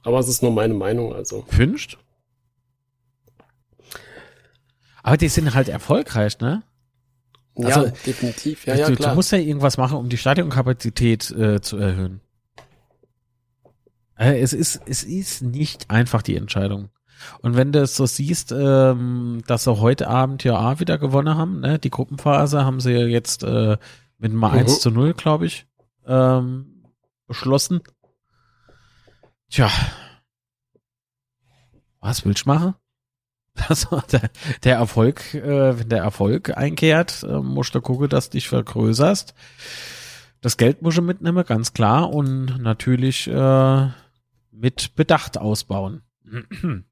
Aber es ist nur meine Meinung, also. Fünft? Aber die sind halt erfolgreich, ne? Ja, Also, definitiv. Ja, ja, du, klar. du musst ja irgendwas machen, um die Stadionkapazität äh, zu erhöhen. Äh, es ist, es ist nicht einfach die Entscheidung. Und wenn du es so siehst, ähm, dass sie heute Abend ja auch wieder gewonnen haben, ne? Die Gruppenphase haben sie ja jetzt äh, mit mal Mhm. 1 zu 0, glaube ich, ähm, beschlossen. Tja. Was willst du machen? Also der, der Erfolg, äh, wenn der Erfolg einkehrt, äh, musst du gucken, dass du dich vergrößerst. Das Geld musst du mitnehmen, ganz klar. Und natürlich äh, mit Bedacht ausbauen.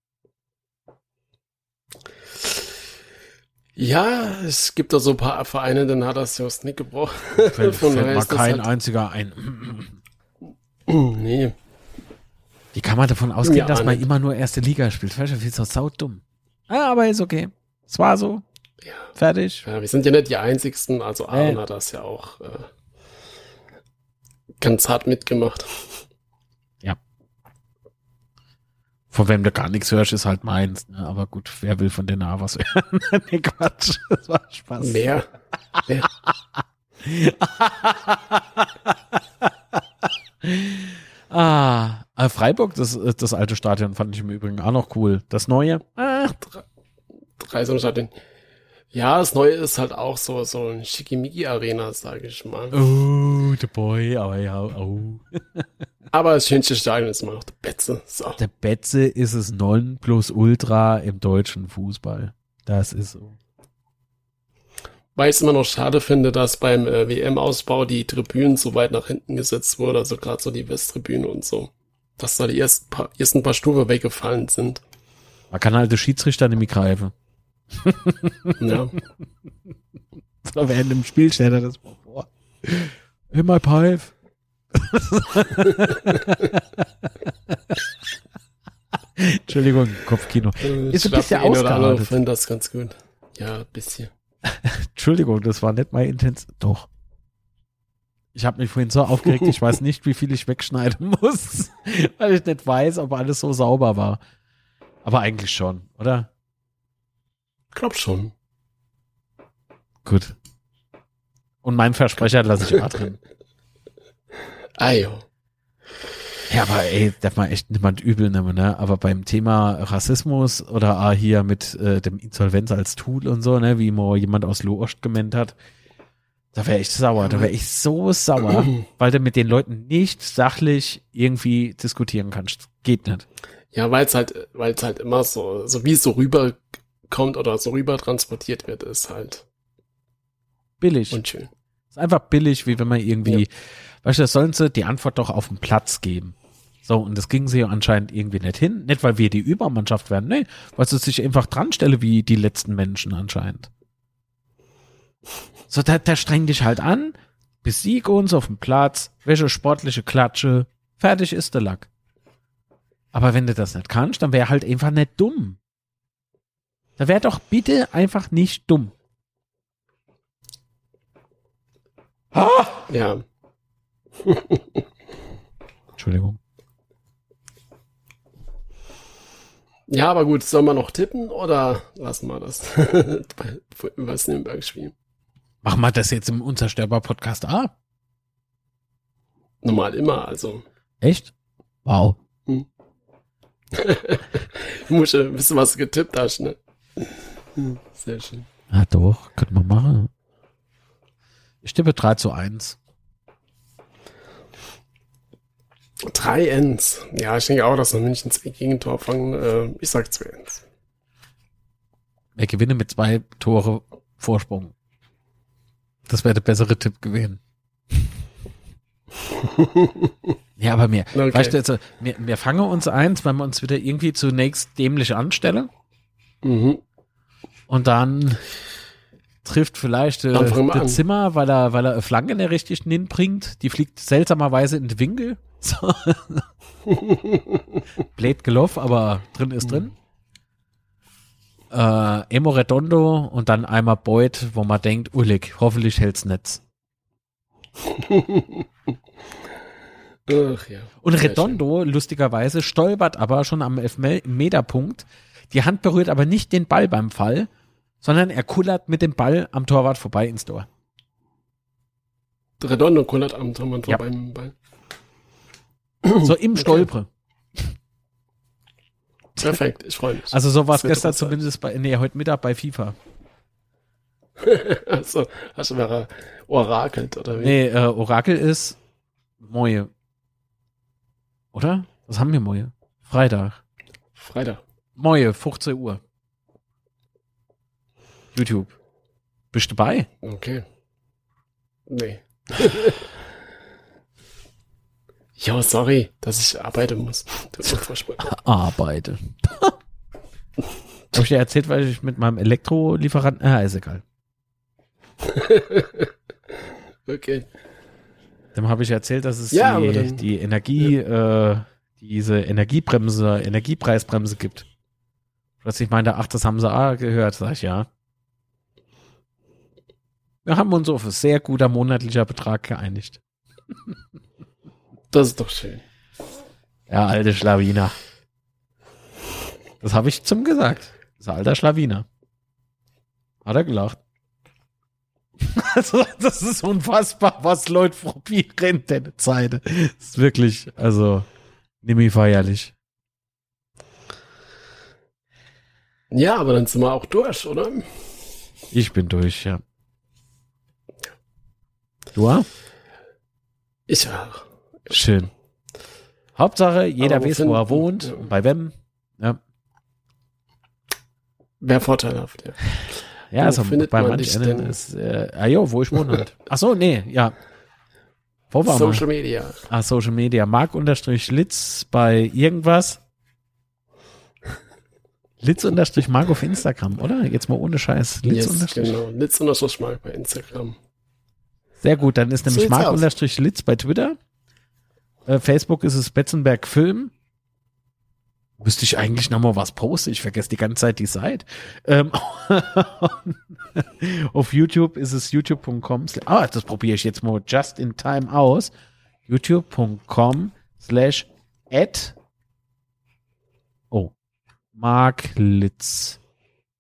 Ja, es gibt da so ein paar Vereine, dann hat das just nicht gebraucht. Fällt, Von fällt mal ist kein halt- einziger ein. nee. Wie kann man davon ausgehen, Ja, dass man nicht. immer nur erste Liga spielt? Weißt du, das ist doch saudumm. Ah, aber ist okay. Es war so. Ja. Fertig. Ja, wir sind ja nicht die Einzigsten, also Aaron hat das ja auch äh, ganz hart mitgemacht. Von wem du gar nichts hörst, ist halt meins. Ne? Aber gut, wer will von denen auch was hören? nee, Quatsch. Das war Spaß. Mehr. Mehr. ah, äh, Freiburg, das, das alte Stadion fand ich im Übrigen auch noch cool. Das neue? Ah, Drei so Stadien. Ja, das Neue ist halt auch so, so ein Schickimicki-Arena, sage ich mal. oh, the boy, aber ja, oh. Aber das schönste Stadion ist immer noch der Betze. So. Der Betze ist es non plus ultra im deutschen Fußball. Das ist so. Weil ich es immer noch schade finde, dass beim äh, WM-Ausbau die Tribünen so weit nach hinten gesetzt wurde, also gerade so die Westtribüne und so. Dass da die ersten paar, ersten paar Stufe weggefallen sind. Man kann halt den Schiedsrichter nicht mehr greifen. Ja. So während dem Spiel stellt er das mal vor. My pipe. Entschuldigung, Kopfkino. Ist ein Ich bisschen andere ausgeartet. findet das ganz gut. Ja, ein bisschen. Entschuldigung, das war nicht mein Intens. Doch. Ich habe mich vorhin so aufgeregt, ich weiß nicht, wie viel ich wegschneiden muss, weil ich nicht weiß, ob alles so sauber war. Aber eigentlich schon, oder? Glaub schon. Gut. Und meinen Versprecher lasse ich A drin. Ayo. Ja, aber ey, darf man echt niemand übel nehmen, ne? Aber beim Thema Rassismus oder ah, hier mit äh, dem Insolvenz als Tool und so, ne, wie mal jemand aus Loost gemeint hat, da wäre ich sauer, da wäre ich so sauer, weil du mit den Leuten nicht sachlich irgendwie diskutieren kannst. Geht nicht. Ja, weil es halt, weil es halt immer so, so wie es so rüberkommt oder so rüber transportiert wird, ist halt Billig. unschön. ist einfach billig, wie wenn man irgendwie, weißt du, das sollen sie die Antwort doch auf den Platz geben. So, und das ging sie anscheinend irgendwie nicht hin. Nicht, weil wir die Übermannschaft werden, nee, weil sie sich einfach dran stelle wie die letzten Menschen anscheinend. So, da, da streng dich halt an, besiege uns auf dem Platz, welche sportliche Klatsche, fertig ist der Lack. Aber wenn du das nicht kannst, dann wär halt einfach nicht dumm. Da wär doch bitte einfach nicht dumm. Ja. Entschuldigung. Ja, aber gut, soll man noch tippen oder lassen wir das? Über das Nürnberg-Spiel. Machen wir das jetzt im Unzerstörbar-Podcast A? Normal immer, also. Echt? Wow. Ich muss ja wissen, was du getippt hast, ne? Hm, Sehr schön. Ja, doch, könnte man machen. Ich tippe 3 zu 1. Drei Ends. Ja, ich denke auch, dass wir München zwei Gegentor fangen. Äh, ich sag zwei Ends. Wir gewinnen mit zwei Tore Vorsprung. Das wäre der bessere Tipp gewesen. ja, aber mir, Okay. weißt du, also, wir, wir fangen uns eins, wenn wir uns wieder irgendwie zunächst dämlich anstellen Mhm. und dann trifft vielleicht äh, der. Zimmer, weil er, weil er eine Flanke nicht richtig hinbringt. Die fliegt seltsamerweise in den Winkel. So. Blöd gelaufen, aber drin ist drin. Äh, Emo Redondo und dann einmal Beut, wo man denkt, Ullig, hoffentlich hält's Netz. Ach ja. Und Redondo, lustigerweise, stolpert aber schon am Elfmeterpunkt. Die Hand berührt aber nicht den Ball beim Fall, sondern er kullert mit dem Ball am Torwart vorbei ins Tor. Redondo kullert am Tormann Ja. vorbei. im Ball. So im Stolpre. Perfekt, ich freue mich. Also so war es gestern zumindest bei, nee, heute Mittag bei FIFA. Also, hast du wäre orakelt, oder wie? Nee, äh, Orakel ist Moje. Oder? Was haben wir Moje? Freitag. Freitag. Moje, 15 Uhr. YouTube. Bist du dabei? Okay. Nee. Jo, sorry, dass ich arbeiten muss. Das ist furchtbar. Arbeite. Hab ich dir erzählt, weil ich mit meinem Elektrolieferanten, ah, ist egal. Okay. Dem habe ich erzählt, dass es Ja, die, die Energie, äh, diese Energiebremse, Energiepreisbremse gibt. Was ich meinte, ach, das haben sie auch gehört, sag ich ja. Wir haben uns auf ein sehr guter monatlicher Betrag geeinigt. Das ist doch schön. Ja, alte Schlawiner. Das habe ich zum gesagt. Das ist ein alter Schlawiner. Hat er gelacht. Also, das ist unfassbar, was Leute probieren in der Zeit. Das ist wirklich, also, nimi feierlich. Ja, aber dann sind wir auch durch, oder? Ich bin durch, ja. Du? auch? Ich auch. Schön. Hauptsache, jeder wo weiß, wo er wohnt ja. und bei wem. Ja, Wäre vorteilhaft, ja. ja Wo also bei man manchen denn? ist, äh, ah jo, wo ich wohne halt. Ach so, nee, ja. Wo war man? Social Media. Ah, Social Media. Mark unterstrich Litz bei irgendwas. Litz unterstrich Mark auf Instagram, oder? Jetzt mal ohne Scheiß. Litz Yes, unterstrich. genau. Litz unterstrich mal bei Instagram. Sehr gut, dann ist nämlich Mark unterstrich Litz bei Twitter. Äh, Facebook ist es Betzenberg Film. Müsste ich eigentlich noch mal was posten? Ich vergesse die ganze Zeit die Seite. Ähm, auf YouTube ist es youtube.com. Ah, das probiere ich jetzt mal just in time aus. youtube.com slash at oh, Mark Litz.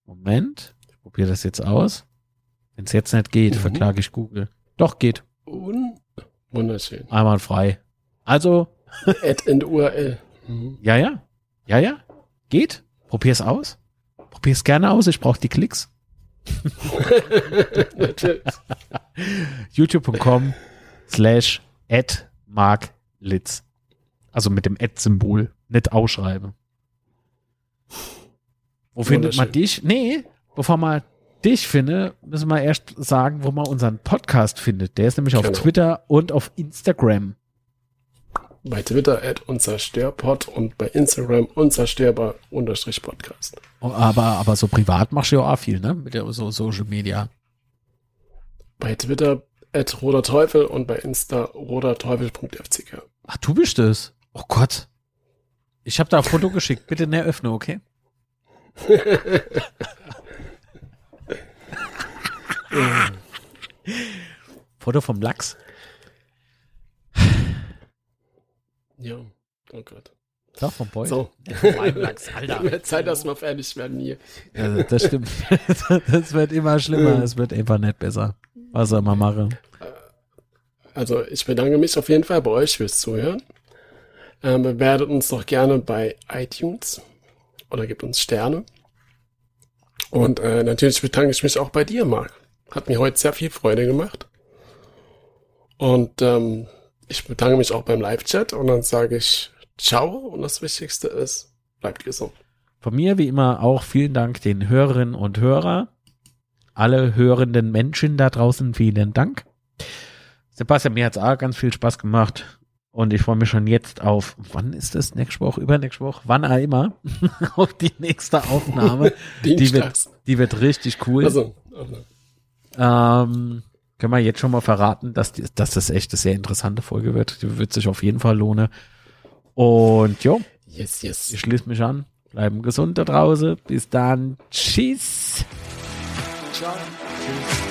Moment, ich probiere das jetzt aus. Wenn es jetzt nicht geht, Mhm. verklage ich Google. Doch, geht. Un Wunderschön. Einwandfrei. Also, Add in URL. Mhm. ja, ja. Ja, ja. Geht. Probier's aus. Probier's gerne aus. Ich brauche die Klicks. Youtube.com slash at marklitz. Also mit dem Ad-Symbol, nicht ausschreiben. Wo findet man dich? Nee, bevor man dich finde, müssen wir erst sagen, wo man unseren Podcast findet. Der ist nämlich auf Genau. Twitter und auf Instagram. Bei Twitter at unzerstörpod und bei Instagram unzerstörbar unterstrich Podcast. Oh, Aber, aber so privat machst du ja auch viel, ne? Mit der so Social Media. Bei Twitter at roter Teufel und bei Insta roterteufel.fck. Ach, du bist es. Oh Gott. Ich habe da ein Foto geschickt. Bitte ne öffne, okay? Foto vom Lachs. Ja, oh Gott. Doch, vom Boy. So, Lachs, Alter. wird Zeit, dass wir fertig werden hier. Ja, das stimmt. Das wird immer schlimmer. Es wird einfach nicht besser. Was soll man machen? Also ich bedanke mich auf jeden Fall bei euch fürs Zuhören. Ähm, bewertet uns doch gerne bei iTunes oder gebt uns Sterne. Und äh, natürlich bedanke ich mich auch bei dir, Marc. Hat mir heute sehr viel Freude gemacht. Und ähm, ich bedanke mich auch beim Live-Chat und dann sage ich Ciao und das Wichtigste ist, bleibt gesund. Von mir wie immer auch vielen Dank den Hörerinnen und Hörer. Alle hörenden Menschen da draußen, vielen Dank. Sebastian, mir hat's auch ganz viel Spaß gemacht. Und ich freue mich schon jetzt auf, wann ist das? Nächste Woche, übernächste Woche, wann auch immer, auf die nächste Aufnahme. Die wird, die wird richtig cool. Also, also, Ähm, können wir jetzt schon mal verraten, dass, die, dass das echt eine sehr interessante Folge wird. Die wird sich auf jeden Fall lohnen. Und jo, yes, yes. ich schließe mich an. Bleiben gesund da draußen. Bis dann. Tschüss. Ciao. Tschüss.